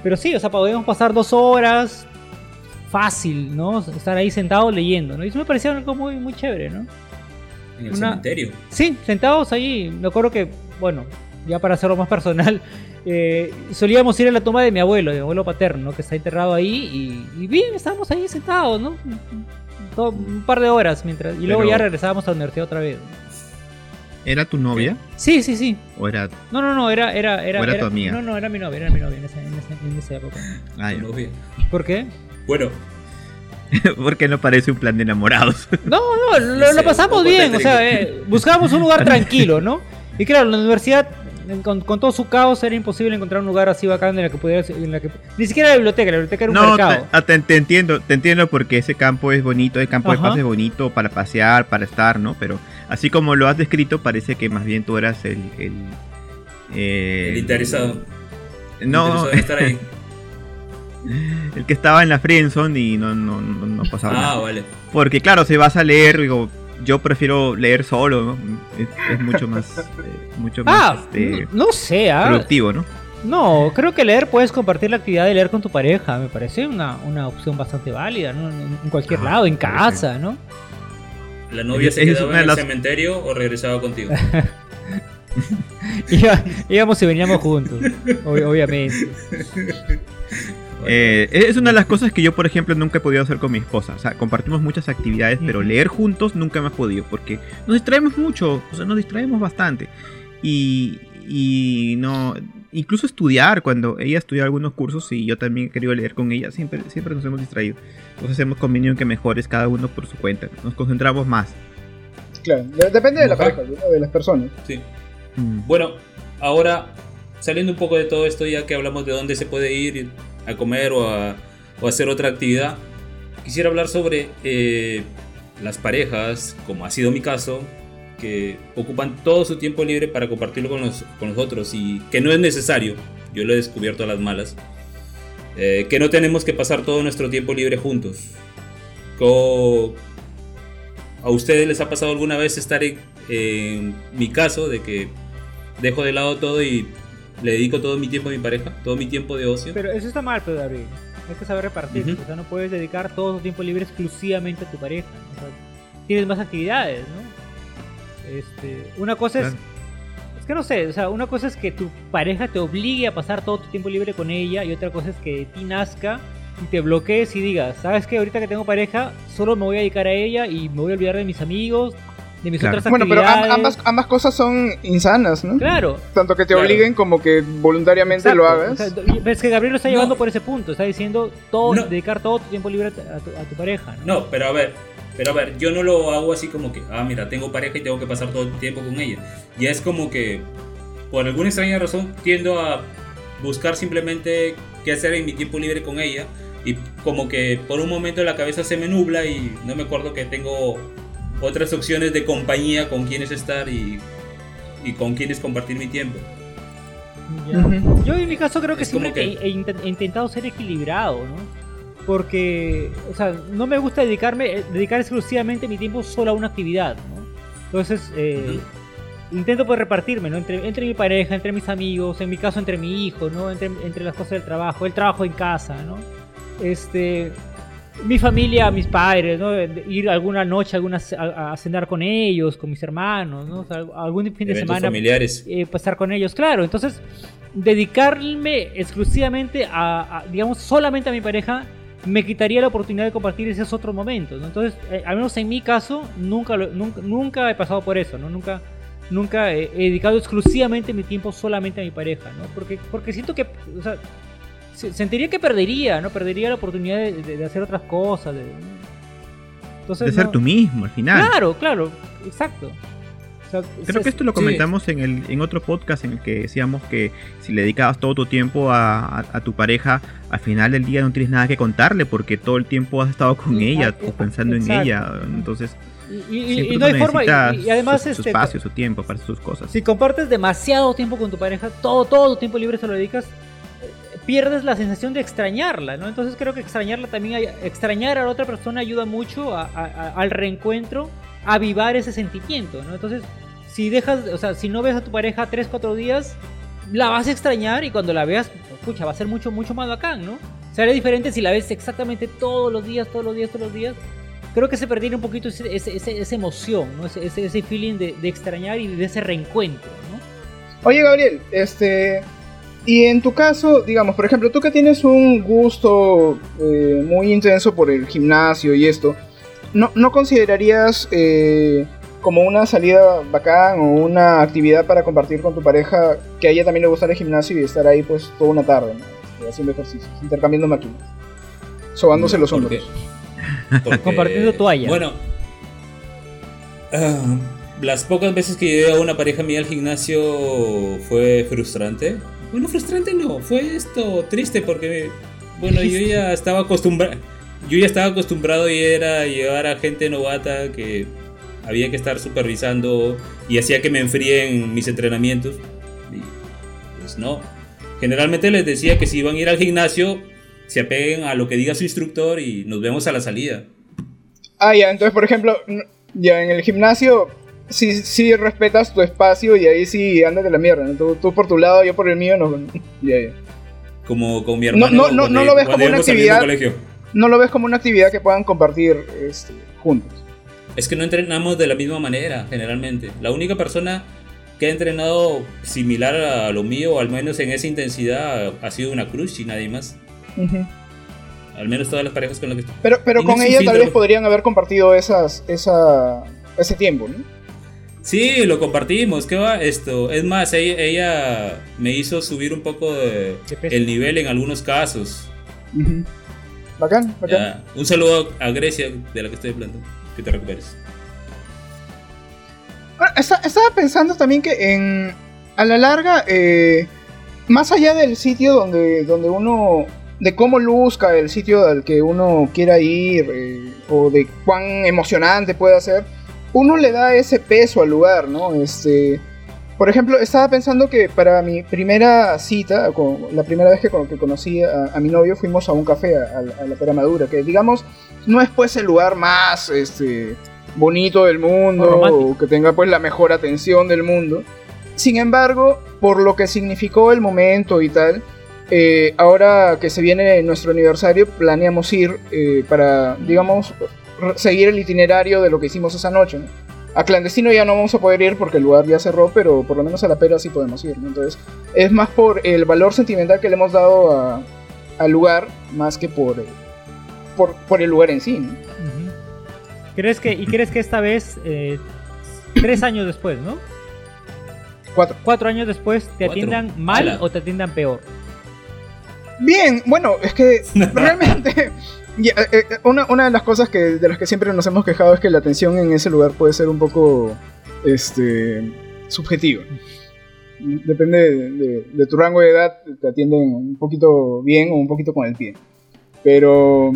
Pero sí, o sea, podíamos pasar dos horas fácil, ¿no? Estar ahí sentado leyendo, ¿no? Y eso me parecía algo muy, muy chévere, ¿no? En el cementerio. Sí, sentados ahí. Me acuerdo que, bueno, ya para hacerlo más personal, eh, solíamos ir a la toma de mi abuelo, de mi abuelo paterno, que está enterrado ahí, y, y bien, estábamos ahí sentados, ¿no? Un par de horas mientras y luego ya regresábamos a la universidad otra vez. ¿Era tu novia? Sí, sí, sí. ¿O era No, no, no, era era era, era, tu amiga? No, no, era mi novia, era mi novia en esa, en esa, época. Ah, novia. ¿Por qué? Bueno, porque no parece un plan de enamorados. No, no, lo, pasamos bien, o sea, eh, buscábamos un lugar tranquilo, ¿no? Y claro, la universidad con, todo su caos era imposible encontrar un lugar así bacán en la que pudiera en la que ni siquiera la biblioteca la biblioteca era un mercado. ah, te, te, entiendo te entiendo porque ese campo es bonito el campo de paz es bonito para pasear para estar no pero así como lo has descrito parece que más bien tú eras el el, el interesado. no. El estar ahí. El que estaba en la friendzone y no, no, no, pasaba ah, nada. vale. Porque claro, si vas a leer, digo, yo prefiero leer solo, ¿no? Es, mucho más, eh, mucho ah, más este, no, sé, ¿ah? productivo, ¿no? No, creo que leer puedes compartir la actividad de leer con tu pareja. Me parece una, una opción bastante válida, ¿no? En, cualquier ah, lado, en casa, ¿no? ¿La novia se quedaba en el cementerio o regresaba contigo? íbamos y veníamos juntos, obviamente. Eh, es una de las cosas que yo, por ejemplo, nunca he podido hacer con mi esposa. O sea, compartimos muchas actividades, pero leer juntos nunca me ha podido, porque nos distraemos mucho, o sea, nos distraemos bastante. Y, y no, incluso estudiar, cuando ella estudia algunos cursos y yo también he querido leer con ella, siempre, siempre nos hemos distraído. Entonces hemos convenido en que mejores cada uno por su cuenta, nos concentramos más. Claro, depende de la pareja, de las personas. Sí. Mm. Bueno, ahora saliendo un poco de todo esto, ya que hablamos de dónde se puede ir a comer o a, hacer otra actividad, quisiera hablar sobre eh, las parejas, como ha sido mi caso, que ocupan todo su tiempo libre para compartirlo con los, con otros y que no es necesario, yo lo he descubierto a las malas, eh, que no tenemos que pasar todo nuestro tiempo libre juntos. ¿A ustedes les ha pasado alguna vez estar en mi caso de que dejo de lado todo y le dedico todo mi tiempo a mi pareja, todo mi tiempo de ocio. Pero eso está mal, pero David. Hay que saber repartir. O sea, no puedes dedicar todo tu tiempo libre exclusivamente a tu pareja. tienes más actividades, ¿no? Este, una cosa es. Es que no sé, o sea, una cosa es que tu pareja te obligue a pasar todo tu tiempo libre con ella y otra cosa es que de ti nazca y te bloquees y digas, ¿sabes qué? Ahorita que tengo pareja, solo me voy a dedicar a ella y me voy a olvidar de mis amigos, de mis otras bueno, pero ambas, ambas cosas son insanas, ¿no? Claro. Tanto que te obliguen como que voluntariamente lo hagas. es que Gabriel lo está llevando por ese punto, está diciendo todo, dedicar todo tu tiempo libre a tu, pareja. ¿no? pero a ver, pero a ver, yo no lo hago así como que, ah, mira, tengo pareja y tengo que pasar todo el tiempo con ella. Y es como que, por alguna extraña razón, tiendo a buscar simplemente qué hacer en mi tiempo libre con ella. Y como que por un momento la cabeza se me nubla y no me acuerdo que tengo otras opciones de compañía con quienes estar y, y con quienes compartir mi tiempo. Yo en mi caso creo que siempre He, intentado ser equilibrado, ¿no? Porque, o sea, no me gusta dedicarme, eh, dedicar exclusivamente mi tiempo solo a una actividad, ¿no? Entonces, eh, intento pues repartirme, ¿no? Entre, entre mi pareja, entre mis amigos, en mi caso entre mi hijo, ¿no? Entre, entre las cosas del trabajo, el trabajo en casa, ¿no? Este, mi familia, mis padres, ¿no? Ir alguna noche alguna, a, cenar con ellos, con mis hermanos, ¿no? algún fin de semana. familiares. Eh, pasar con ellos, claro. Entonces, dedicarme exclusivamente a, digamos, solamente a mi pareja, me quitaría la oportunidad de compartir esos otros momentos. Entonces, eh, al menos en mi caso, nunca, nunca, nunca, he pasado por eso, ¿no? Nunca, nunca he, dedicado exclusivamente mi tiempo solamente a mi pareja, ¿no? Porque, porque siento que, o sea, sentiría que perdería, ¿no? Perdería la oportunidad de, hacer otras cosas. De, Entonces, de ser tú mismo, al final. Claro, claro, exacto. Creo que esto lo comentamos en, el, en otro podcast en el que decíamos que si le dedicabas todo tu tiempo a, tu pareja, al final del día no tienes nada que contarle porque todo el tiempo has estado con ella o pensando en ella. Entonces, y, no hay forma. Y, además, su, este, espacio, su tiempo para sus cosas. Si compartes demasiado tiempo con tu pareja, todo, todo tu tiempo libre se lo dedicas, pierdes la sensación de extrañarla, ¿no? Entonces creo que extrañarla también, extrañar a la otra persona ayuda mucho al reencuentro, a avivar ese sentimiento, ¿no? Entonces, si dejas, o sea, si no ves a tu pareja 3, 4 días, la vas a extrañar y cuando la veas, escucha, va a ser mucho, mucho más bacán, ¿no? Será diferente si la ves exactamente todos los días, todos los días, todos los días. Creo que se perdería un poquito esa emoción, ¿no? Ese, ese, feeling de, de, extrañar y de ese reencuentro, ¿no? Oye, Gabriel, este. Y en tu caso, digamos, por ejemplo, tú que tienes un gusto eh, muy intenso por el gimnasio y esto, ¿no, no considerarías eh, como una salida bacán o una actividad para compartir con tu pareja que a ella también le gusta el gimnasio y estar ahí pues toda una tarde, ¿no? haciendo ejercicios, intercambiando máquinas, sobándose los hombros. Compartiendo toalla. Bueno, ah, las pocas veces que llevé a una pareja mía al gimnasio fue frustrante. Bueno, frustrante no, fue esto triste porque, bueno, yo ya estaba acostumbrado, yo ya estaba acostumbrado y era llevar a gente novata que había que estar supervisando y hacía que me enfríen mis entrenamientos. Y pues no. Generalmente les decía que si iban a ir al gimnasio, se apeguen a lo que diga su instructor y nos vemos a la salida. Ah, ya, entonces por ejemplo, ya en el gimnasio sí, sí respetas tu espacio y ahí sí andas de la mierda. Tú, por tu lado, yo por el mío, no. Como con mi hermano. No, no, no, lo ves como una actividad. No lo ves como una actividad que puedan compartir este, juntos. Es que no entrenamos de la misma manera, generalmente. La única persona que ha entrenado similar a lo mío, o al menos en esa intensidad, ha sido una cruz y nadie más. Al menos todas las parejas con las que. Pero, pero con ella tal vez podrían haber compartido esas, esa, ese tiempo, ¿no? Sí, lo compartimos. ¿Qué va esto? Es más, ella, me hizo subir un poco de, el nivel en algunos casos. Bacán, bacán. un saludo a Grecia, de la que estoy hablando que te recuperes. estaba pensando también que en a la larga, eh, más allá del sitio donde, donde uno, de cómo luzca el sitio al que uno quiera ir, eh, o de cuán emocionante pueda ser, uno le da ese peso al lugar, ¿no? Este, por ejemplo, estaba pensando que para mi primera cita, la primera vez que, que conocí a, mi novio, fuimos a un café, a, la Pera Madura, que digamos, no es pues el lugar más este, bonito del mundo o, que tenga pues la mejor atención del mundo. Sin embargo, por lo que significó el momento y tal, eh, ahora que se viene nuestro aniversario, planeamos ir eh, para, digamos, seguir el itinerario de lo que hicimos esa noche. A clandestino ya no vamos a poder ir porque el lugar ya cerró, pero por lo menos a la pera sí podemos ir. Entonces, es más por el valor sentimental que le hemos dado al lugar, más que por, por, el lugar en sí. ¿Crees que, ¿Y crees que esta vez, eh, tres años después, ¿no? Cuatro. Cuatro años después, ¿te atiendan mal o te atiendan peor? Bien, bueno, es que realmente eh, eh, una, una, de las cosas que, de las que siempre nos hemos quejado es que la atención en ese lugar puede ser un poco este, subjetiva. Depende de, tu rango de edad, te atienden un poquito bien o un poquito con el pie. Pero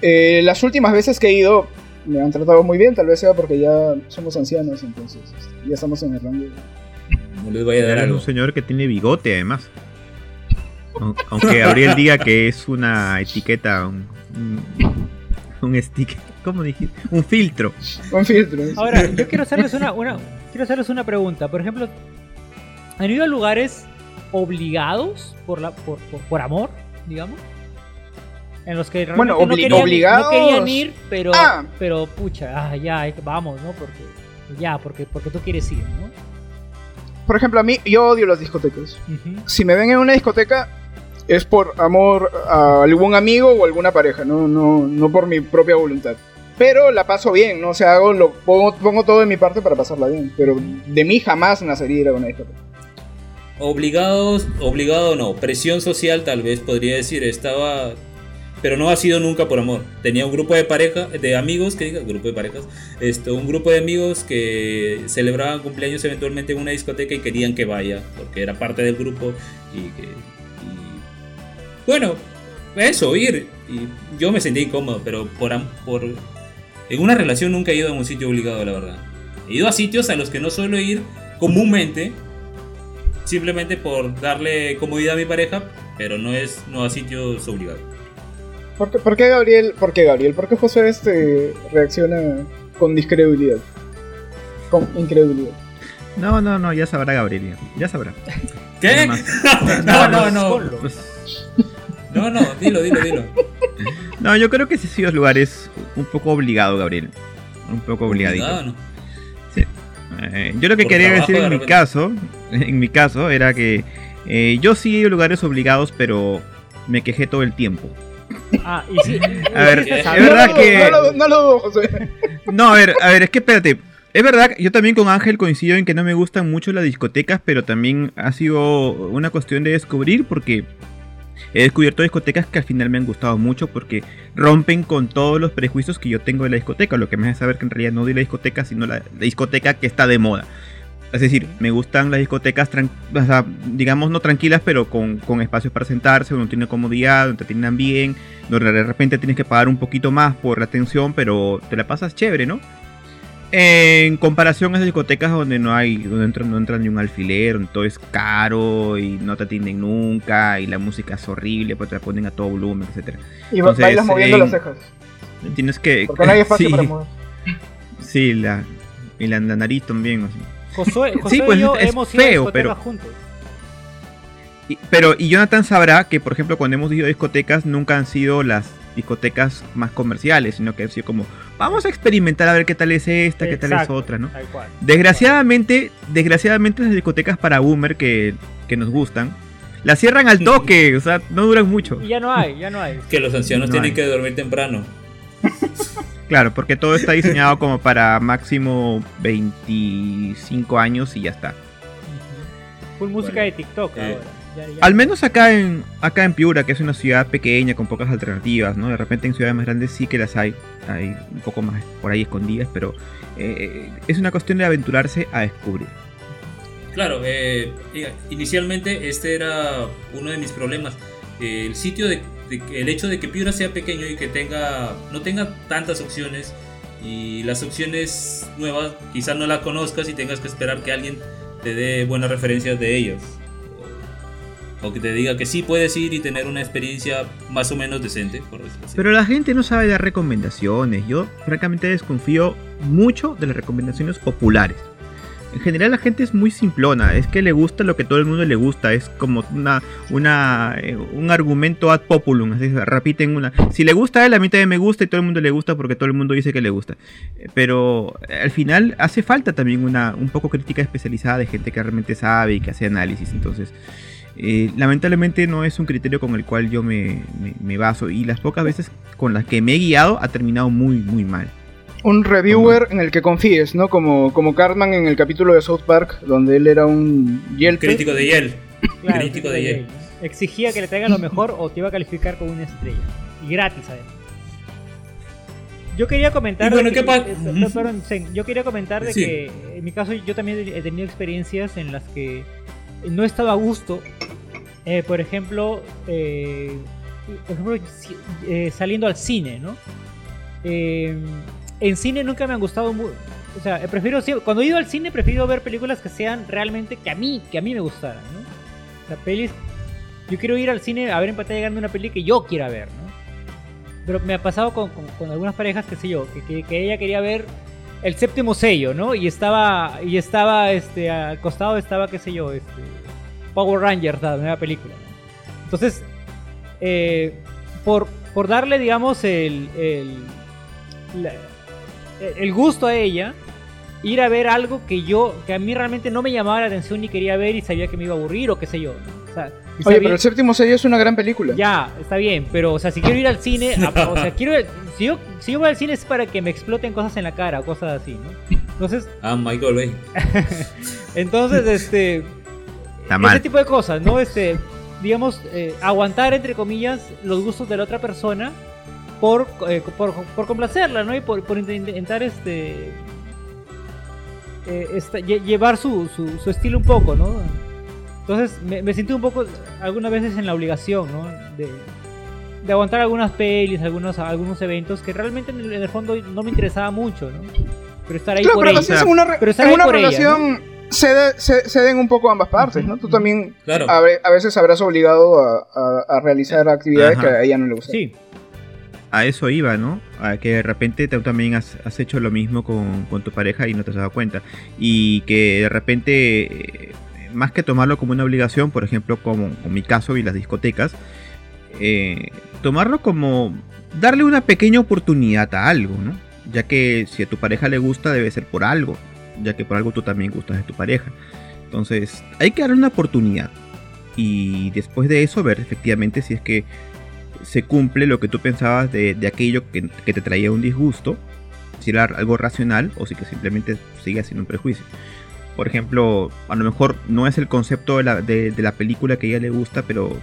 eh, las últimas veces que he ido me han tratado muy bien, tal vez sea porque ya somos ancianos, entonces este, ya estamos en el rango. No les voy a dar un señor que tiene bigote además. Aunque Gabriel diga que es una etiqueta, un, un, sticker, ¿cómo dijiste? Un filtro. Un filtro. Ahora, yo quiero hacerles una, una, quiero hacerles una pregunta. Por ejemplo, ¿han ido a lugares obligados por, la, por, por amor, digamos? en los que bueno, no, querían, no, querían, ir, pero, ah. pero pucha, ah, ya, vamos, ¿no? Porque ya, porque, porque tú quieres ir, ¿no? por ejemplo, a mí, yo odio las discotecas. Si me ven en una discoteca, es por amor a algún amigo o alguna pareja, no, no, no por mi propia voluntad. Pero la paso bien, ¿no? O sea, hago lo, pongo, pongo todo de mi parte para pasarla bien. Pero de mí jamás nacería ir a una discoteca. Obligados, obligado no, presión social tal vez podría decir, estaba pero no ha sido nunca por amor. Tenía un grupo de pareja, de amigos, que diga, grupo de parejas, esto, un grupo de amigos que celebraban cumpleaños eventualmente en una discoteca y querían que vaya, porque era parte del grupo y que... bueno, eso, ir. Y yo me sentí incómodo, pero por, por... En una relación nunca he ido a un sitio obligado, la verdad. He ido a sitios a los que no suelo ir comúnmente, simplemente por darle comodidad a mi pareja, pero no es no a sitios obligados. ¿Por qué, Gabriel? ¿Por qué Gabriel? ¿Por qué José este reacciona con discredibilidad? Con incredulidad. No, no, no, ya sabrá Gabriel, ya sabrá. ¿Qué? no, no, no. No, no, dilo, dilo, dilo. No, yo creo que ese ha sido lugar es un poco obligado, Gabriel. Un poco obligadito. No, Sí. Eh, yo lo que quería decir en mi caso, en mi caso, era que eh, yo sí he ido a lugares obligados, pero me quejé todo el tiempo. Ah, y sí. A ver, es verdad que. No lo, dudo, José. No, a ver, a ver, es que espérate. Es verdad, yo también con Ángel coincido en que no me gustan mucho las discotecas, pero también ha sido una cuestión de descubrir porque he descubierto discotecas que al final me han gustado mucho porque rompen con todos los prejuicios que yo tengo de la discoteca, lo que me hace saber que en realidad no de la discoteca, sino la discoteca que está de moda. Es decir, me gustan las discotecas, digamos, no tranquilas, pero con, espacios para sentarse, donde tiene comodidad, donde te atiendan bien, donde de repente tienes que pagar un poquito más por la atención, pero te la pasas chévere, ¿no? En comparación a esas discotecas donde no hay, donde entra, no entra ni un alfiler, donde todo es caro y no te atienden nunca y la música es horrible, pues te la ponen a todo volumen, etc. Y Entonces, bailas moviendo las cejas. Tienes que... Porque no hay espacio para mover. Sí, la, y la nariz también, así. Josué, sí, pues y yo es hemos feo, pero juntos. Y, pero y Jonathan sabrá que, por ejemplo, cuando hemos ido a discotecas, nunca han sido las discotecas más comerciales, sino que han sido como, vamos a experimentar a ver qué tal es esta, qué tal es otra, ¿no? desgraciadamente, desgraciadamente las discotecas para boomer que, que nos gustan, las cierran al toque, o sea, no duran mucho. Y ya no hay, ya no hay. Que los ancianos tienen que dormir temprano. Claro, porque todo está diseñado como para máximo 25 años y ya está. Full música de TikTok eh, ahora. Al menos acá en acá en Piura, que es una ciudad pequeña con pocas alternativas, ¿no? De repente en ciudades más grandes sí que las hay, hay un poco más por ahí escondidas, pero eh, es una cuestión de aventurarse a descubrir. Claro, eh, inicialmente este era uno de mis problemas. el sitio de el hecho de que Piura sea pequeño y que tenga no tenga tantas opciones y las opciones nuevas quizás no las conozcas y tengas que esperar que alguien te dé buenas referencias de ellos o que te diga que sí puedes ir y tener una experiencia más o menos decente. Pero la gente no sabe dar recomendaciones. Yo francamente desconfío mucho de las recomendaciones populares. En general la gente es muy simplona, es que le gusta lo que todo el mundo le gusta, es como una, una eh, un argumento ad populum, así repiten una. Si le gusta a él, a mí también me gusta y todo el mundo le gusta porque todo el mundo dice que le gusta. Eh, pero eh, al final hace falta también una un poco crítica especializada de gente que realmente sabe y que hace análisis, entonces... lamentablemente no es un criterio con el cual yo me, me baso y las pocas veces con las que me he guiado ha terminado muy muy mal un reviewer en el que confíes, ¿no? Como, como Cartman en el capítulo de South Park, donde él era un Yelp. Crítico de Yelp. Crítico de Yelp. Exigía que le traigan lo mejor o te iba a calificar con una estrella. Y gratis, además. Yo quería comentar. Bueno, ¿qué pasa? yo quería comentar de que en mi caso yo también he tenido experiencias en las que no he estado a gusto. Eh, por ejemplo, eh, por ejemplo eh, saliendo al cine, ¿no? En cine nunca me han gustado mucho. O sea, prefiero cuando he ido al cine prefiero ver películas que sean realmente que a mí, que a mí me gustaran, ¿no? O sea, pelis yo quiero ir al cine a ver en pantalla grande una peli que yo quiera ver, ¿no? Pero me ha pasado con, algunas parejas, qué sé yo, que, ella quería ver el séptimo sello, ¿no? Y estaba, y estaba, este, al costado estaba, qué sé yo, este, Power Rangers, la nueva película. Entonces, eh, por, por darle, digamos, el, el el gusto a ella, ir a ver algo que yo, que a mí realmente no me llamaba la atención ni quería ver y sabía que me iba a aburrir o qué sé yo. O sea, Oye, pero el séptimo sello es una gran película. Ya, está bien, pero o sea, si quiero ir al cine, o sea, quiero si yo, si yo voy al cine es para que me exploten cosas en la cara o cosas así, ¿no? Entonces. Ah, Michael Bay. entonces, este. Ese tipo de cosas, ¿no? Este, digamos, eh, aguantar, entre comillas, los gustos de la otra persona por, eh, por, por, complacerla, ¿no? Y por, por intentar, este. Eh, llevar su, su, su, estilo un poco, ¿no? Entonces me, me, sentí un poco, algunas veces, en la obligación, ¿no? De, de aguantar algunas pelis, algunos, algunos eventos que realmente en el, fondo no me interesaba mucho, ¿no? Pero estar ahí por pero ella. En una, pero estar en una relación se, den un poco ambas partes, ¿no? Tú también a, veces habrás obligado a, realizar actividades que a ella no le gustan. Sí. A eso iba, ¿no? A que de repente tú también has, hecho lo mismo con, tu pareja y no te has dado cuenta. Y que de repente, eh, más que tomarlo como una obligación, por ejemplo, como en mi caso y las discotecas, eh, tomarlo como darle una pequeña oportunidad a algo, ¿no? Ya que si a tu pareja le gusta debe ser por algo, ya que por algo tú también gustas de tu pareja. Entonces hay que darle una oportunidad y después de eso ver efectivamente si es que se cumple lo que tú pensabas de, aquello que, te traía un disgusto, si era algo racional o si que simplemente sigue siendo un prejuicio. Por ejemplo, a lo mejor no es el concepto de la, película que a ella le gusta, pero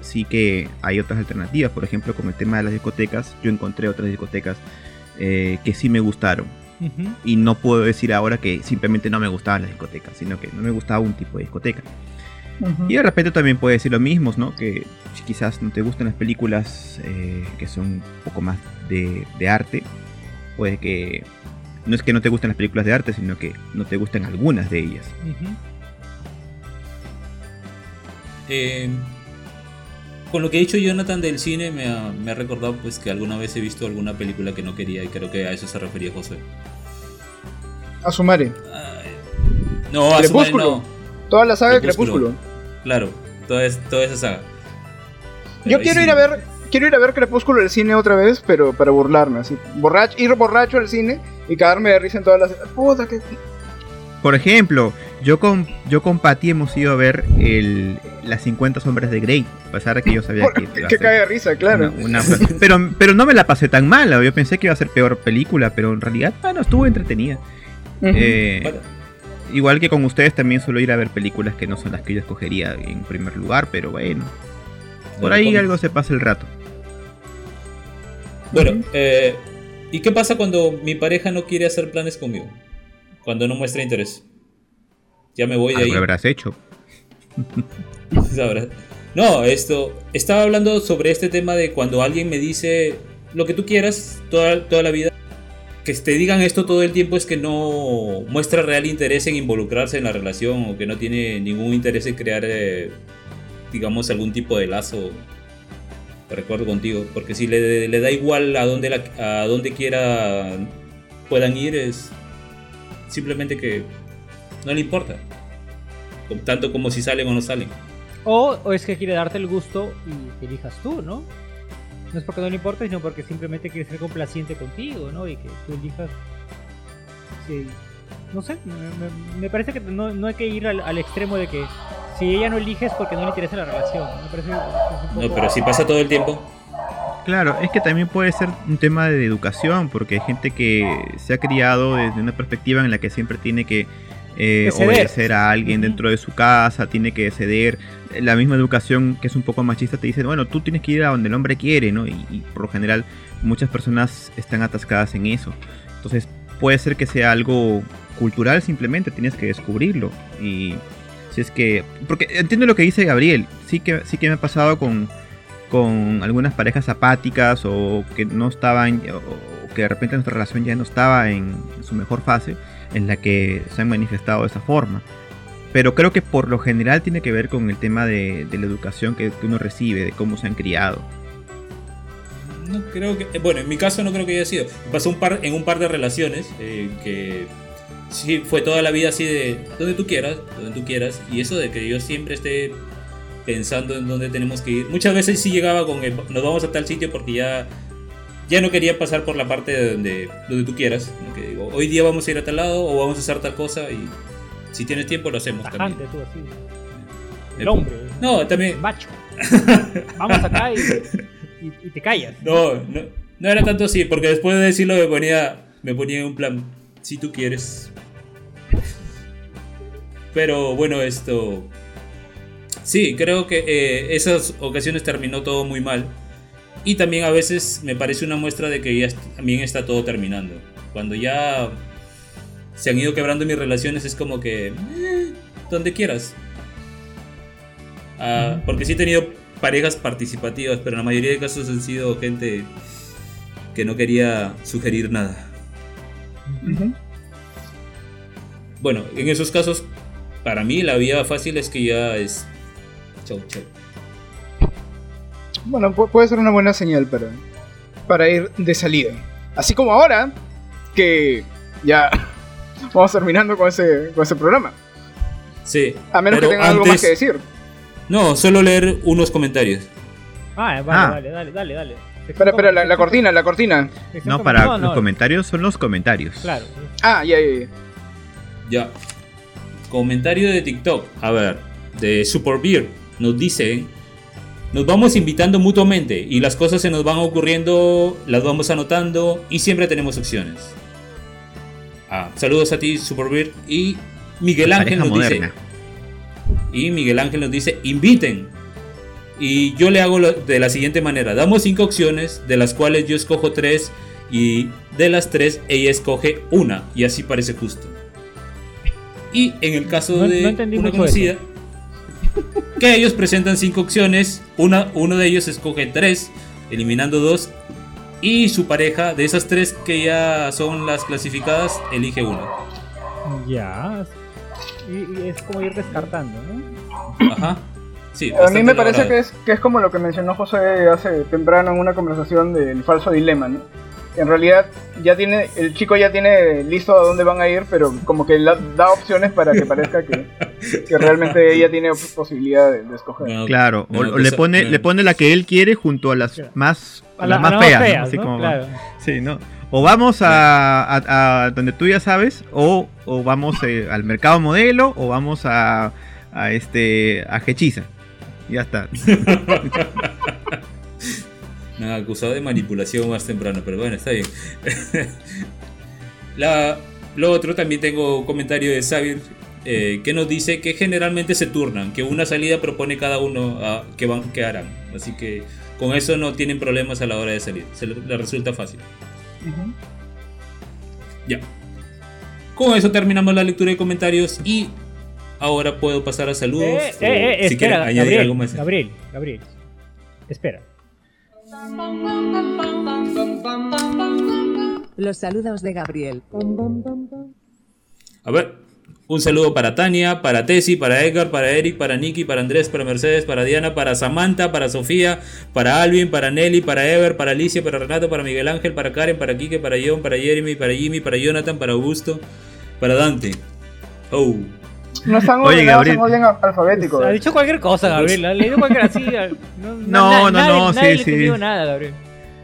sí que hay otras alternativas. Por ejemplo, con el tema de las discotecas, yo encontré otras discotecas eh, que sí me gustaron. Y no puedo decir ahora que simplemente no me gustaban las discotecas, sino que no me gustaba un tipo de discoteca. Y de repente también puede decir lo mismo, ¿no? Que quizás no te gustan las películas eh, que son un poco más de, arte, puede que no es que no te gusten las películas de arte, sino que no te gusten algunas de ellas. eh, con lo que ha dicho Jonathan del cine me ha, recordado pues que alguna vez he visto alguna película que no quería y creo que a eso se refería José. A Sumari. no, a Sumari no. Toda la saga de Crepúsculo. Claro, toda, esa saga. Yo quiero ir a ver quiero ir a ver Crepúsculo del cine otra vez, pero para burlarme, así. Borracho, ir borracho al cine y cagarme de risa en todas las. Puta que. Por ejemplo, yo con, yo con Patty hemos ido a ver el, las 50 sombras de Grey, a pesar de que yo sabía que... Que cae de risa, claro. pero, pero no me la pasé tan mal, yo pensé que iba a ser peor película, pero en realidad, bueno, estuvo entretenida. Eh, igual que con ustedes también suelo ir a ver películas que no son las que yo escogería en primer lugar, pero bueno. Por ahí algo se pasa el rato. Bueno, eh, ¿y qué pasa cuando mi pareja no quiere hacer planes conmigo? Cuando no muestra interés. Ya me voy de ahí. Lo habrás hecho. no, esto. Estaba hablando sobre este tema de cuando alguien me dice lo que tú quieras toda, toda la vida. Que te digan esto todo el tiempo es que no muestra real interés en involucrarse en la relación o que no tiene ningún interés en crear, eh, digamos, algún tipo de lazo recuerdo contigo. Porque si le, le da igual a donde, la, a donde quiera puedan ir, es simplemente que no le importa. Tanto como si salen o no salen. O, es que quiere darte el gusto y que elijas tú, ¿no? No es porque no le importa, sino porque simplemente quiere ser complaciente contigo, ¿no? Y que tú elijas. Sí. No sé, me, parece que no, hay que ir al, extremo de que si ella no elige es porque no le interesa la relación. No, pero si pasa todo el tiempo. Claro, es que también puede ser un tema de educación, porque hay gente que se ha criado desde una perspectiva en la que siempre tiene que eh, obedecer a alguien dentro de su casa, tiene que ceder. La misma educación que es un poco machista te dice, bueno, tú tienes que ir a donde el hombre quiere, ¿no? Y, por lo general muchas personas están atascadas en eso. Entonces puede ser que sea algo cultural simplemente, tienes que descubrirlo. Y si es que... Porque entiendo lo que dice Gabriel, sí que, sí que me ha pasado con con algunas parejas apáticas o que no estaban, o que de repente nuestra relación ya no estaba en su mejor fase, en la que se han manifestado de esa forma. Pero creo que por lo general tiene que ver con el tema de, la educación que, uno recibe, de cómo se han criado. No creo que, bueno, en mi caso no creo que haya sido. Pasó un par, en un par de relaciones eh, que sí fue toda la vida así de donde tú quieras, donde tú quieras, y eso de que yo siempre esté pensando en dónde tenemos que ir. Muchas veces sí llegaba con el, nos vamos a tal sitio porque ya ya no quería pasar por la parte de donde, donde tú quieras. Que digo, hoy día vamos a ir a tal lado o vamos a hacer tal cosa y si tienes tiempo lo hacemos también. Tú, así. El hombre. No, también. Macho. vamos acá y, y, te callas. No, no, no, era tanto así, porque después de decirlo me ponía, me ponía un plan, si tú quieres. Pero bueno, esto... Sí, creo que eh, esas ocasiones terminó todo muy mal y también a veces me parece una muestra de que ya también está todo terminando. Cuando ya se han ido quebrando mis relaciones es como que... Eh, donde quieras. Ah, porque sí he tenido parejas participativas, pero en la mayoría de casos han sido gente que no quería sugerir nada. Bueno, en esos casos, para mí la vía fácil es que ya es... Chau, chau. Bueno, puede ser una buena señal para, para ir de salida. Así como ahora, que ya vamos terminando con ese, con ese programa. Sí. A menos que tengan algo más que decir. No, solo leer unos comentarios. Ah, vale, ah. dale, dale, dale, dale. Espera, espera, la, cortina, la cortina. No, para los comentarios son los comentarios. Claro. Ah, ya, ya, ya. Ya. Comentario de TikTok. A ver, de Super Beer. Nos dice nos vamos invitando mutuamente y las cosas se nos van ocurriendo, las vamos anotando y siempre tenemos opciones. Ah, saludos a ti, Superbeard. Y Miguel Ángel nos dice. Y Miguel Ángel nos dice: inviten. Y yo le hago de la siguiente manera: damos cinco opciones, de las cuales yo escojo tres, y de las tres ella escoge una, y así parece justo. Y en el caso de una conocida que ellos presentan cinco opciones, una, uno de ellos escoge tres, eliminando dos, y su pareja, de esas tres que ya son las clasificadas, elige una. Ya, y, es como ir descartando, ¿no? Ajá. Sí, a mí me parece que es, que es como lo que mencionó José hace temprano en una conversación del falso dilema, ¿no? En realidad ya tiene, el chico ya tiene listo a dónde van a ir, pero como que da opciones para que parezca que, realmente ella tiene posibilidad de, escoger. claro, o, le pone, le pone la que él quiere junto a las más, las más feas, Así como sí, ¿no? O vamos a, donde tú ya sabes, o, o vamos eh, al mercado modelo, o vamos a, a este a Hechiza. Ya está. Me han acusado de manipulación más temprano, pero bueno, está bien. La, lo otro, también tengo un comentario de Xavier eh, que nos dice que generalmente se turnan, que una salida propone cada uno a que, van, que harán. Así que con eso no tienen problemas a la hora de salir, se les resulta fácil. Ya. Con eso terminamos la lectura de comentarios y ahora puedo pasar a saludos. Eh, eh, si quieren añadir algo más. Gabriel, Gabriel, espera. Los saludos de Gabriel. A ver, un saludo para Tania, para Tessy, para Edgar, para Eric, para Nicky, para Andrés, para Mercedes, para Diana, para Samantha, para Sofía, para Alvin, para Nelly, para Ever, para Alicia, para Renato, para Miguel Ángel, para Karen, para Kike, para John, para Jeremy, para Jimmy, para Jonathan, para Augusto, para Dante. Oh. No están Oye, Gabriel. en orden alfabético. Ha dicho cualquier cosa, Gabriel. Ha leído cualquier así. No, no, no, sí, sí. nada, Gabriel.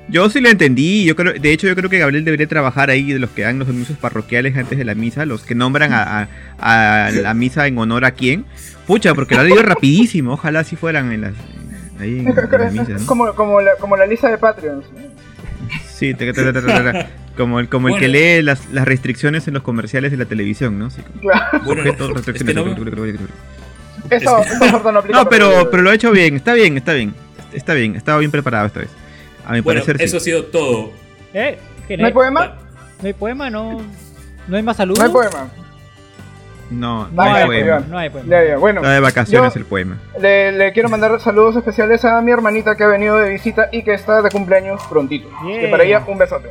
Yo sí lo entendí. Yo creo, de hecho, yo creo que Gabriel debería trabajar ahí de los que dan los anuncios parroquiales antes de la misa, los que nombran a, a, la misa en honor a quién. Pucha, porque lo ha leído rapidísimo. Ojalá si fueran en las. Ahí en, la misa, ¿no? como, como, la, como la lista de Patreons. Sí, te, te, te, como el, como el que lee las, las, restricciones en los comerciales de la televisión, ¿no? claro. Bueno, restricciones. no, eso, eso no aplica. No, pero, pero lo ha hecho bien, está bien, está bien. Está bien, estaba bien preparado esta vez. A mi bueno, parecer Eso ha sido todo. ¿Eh? ¿No hay poema? No hay poema, no. No hay más saludos. No hay poema. No, no, hay, poema. No hay poema. Ya, ya, bueno, Está de vacaciones el poema. Le, le, quiero mandar saludos especiales a mi hermanita que ha venido de visita y que está de cumpleaños prontito. Que para ella un besote.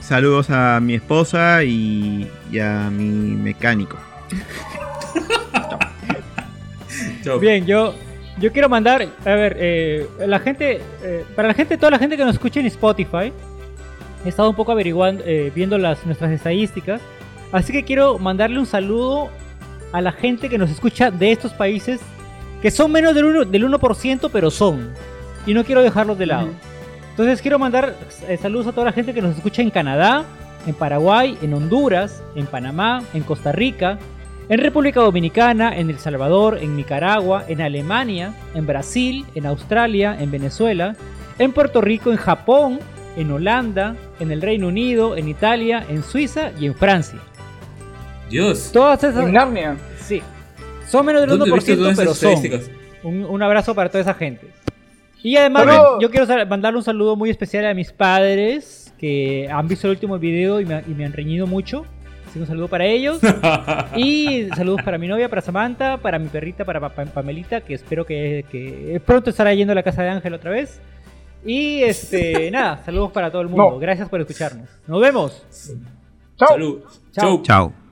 Saludos a mi esposa y, a mi mecánico. Bien, yo, yo quiero mandar, a ver, eh, la gente, eh, para la gente, toda la gente que nos escucha en Spotify, he estado un poco averiguando, eh, viendo las, nuestras estadísticas, así que quiero mandarle un saludo a la gente que nos escucha de estos países, que son menos del 1%, del 1% pero son. y no quiero dejarlos de lado. Entonces quiero mandar eh, saludos a toda la gente que nos escucha en Canadá, en Paraguay, en Honduras, en Panamá, en Costa Rica, en República Dominicana, en El Salvador, en Nicaragua, en Alemania, en Brasil, en Australia, en Venezuela, en Puerto Rico, en Japón, en Holanda, en el Reino Unido, en Italia, en Suiza y en Francia. Dios. Todas esas. En Narnia. Sí. Son menos del 1%, pero son. Un, un, abrazo para toda esa gente. Y además, yo quiero mandarle un saludo muy especial a mis padres que han visto el último video y me, y me han reñido mucho. Así un saludo para ellos. y saludos para mi novia, para Samantha, para mi perrita, para Pamelita, que espero que, que pronto estará yendo a la casa de Ángel otra vez. Y este, nada, saludos para todo el mundo. Gracias por escucharnos. Nos vemos. Chao. Chao. Chao.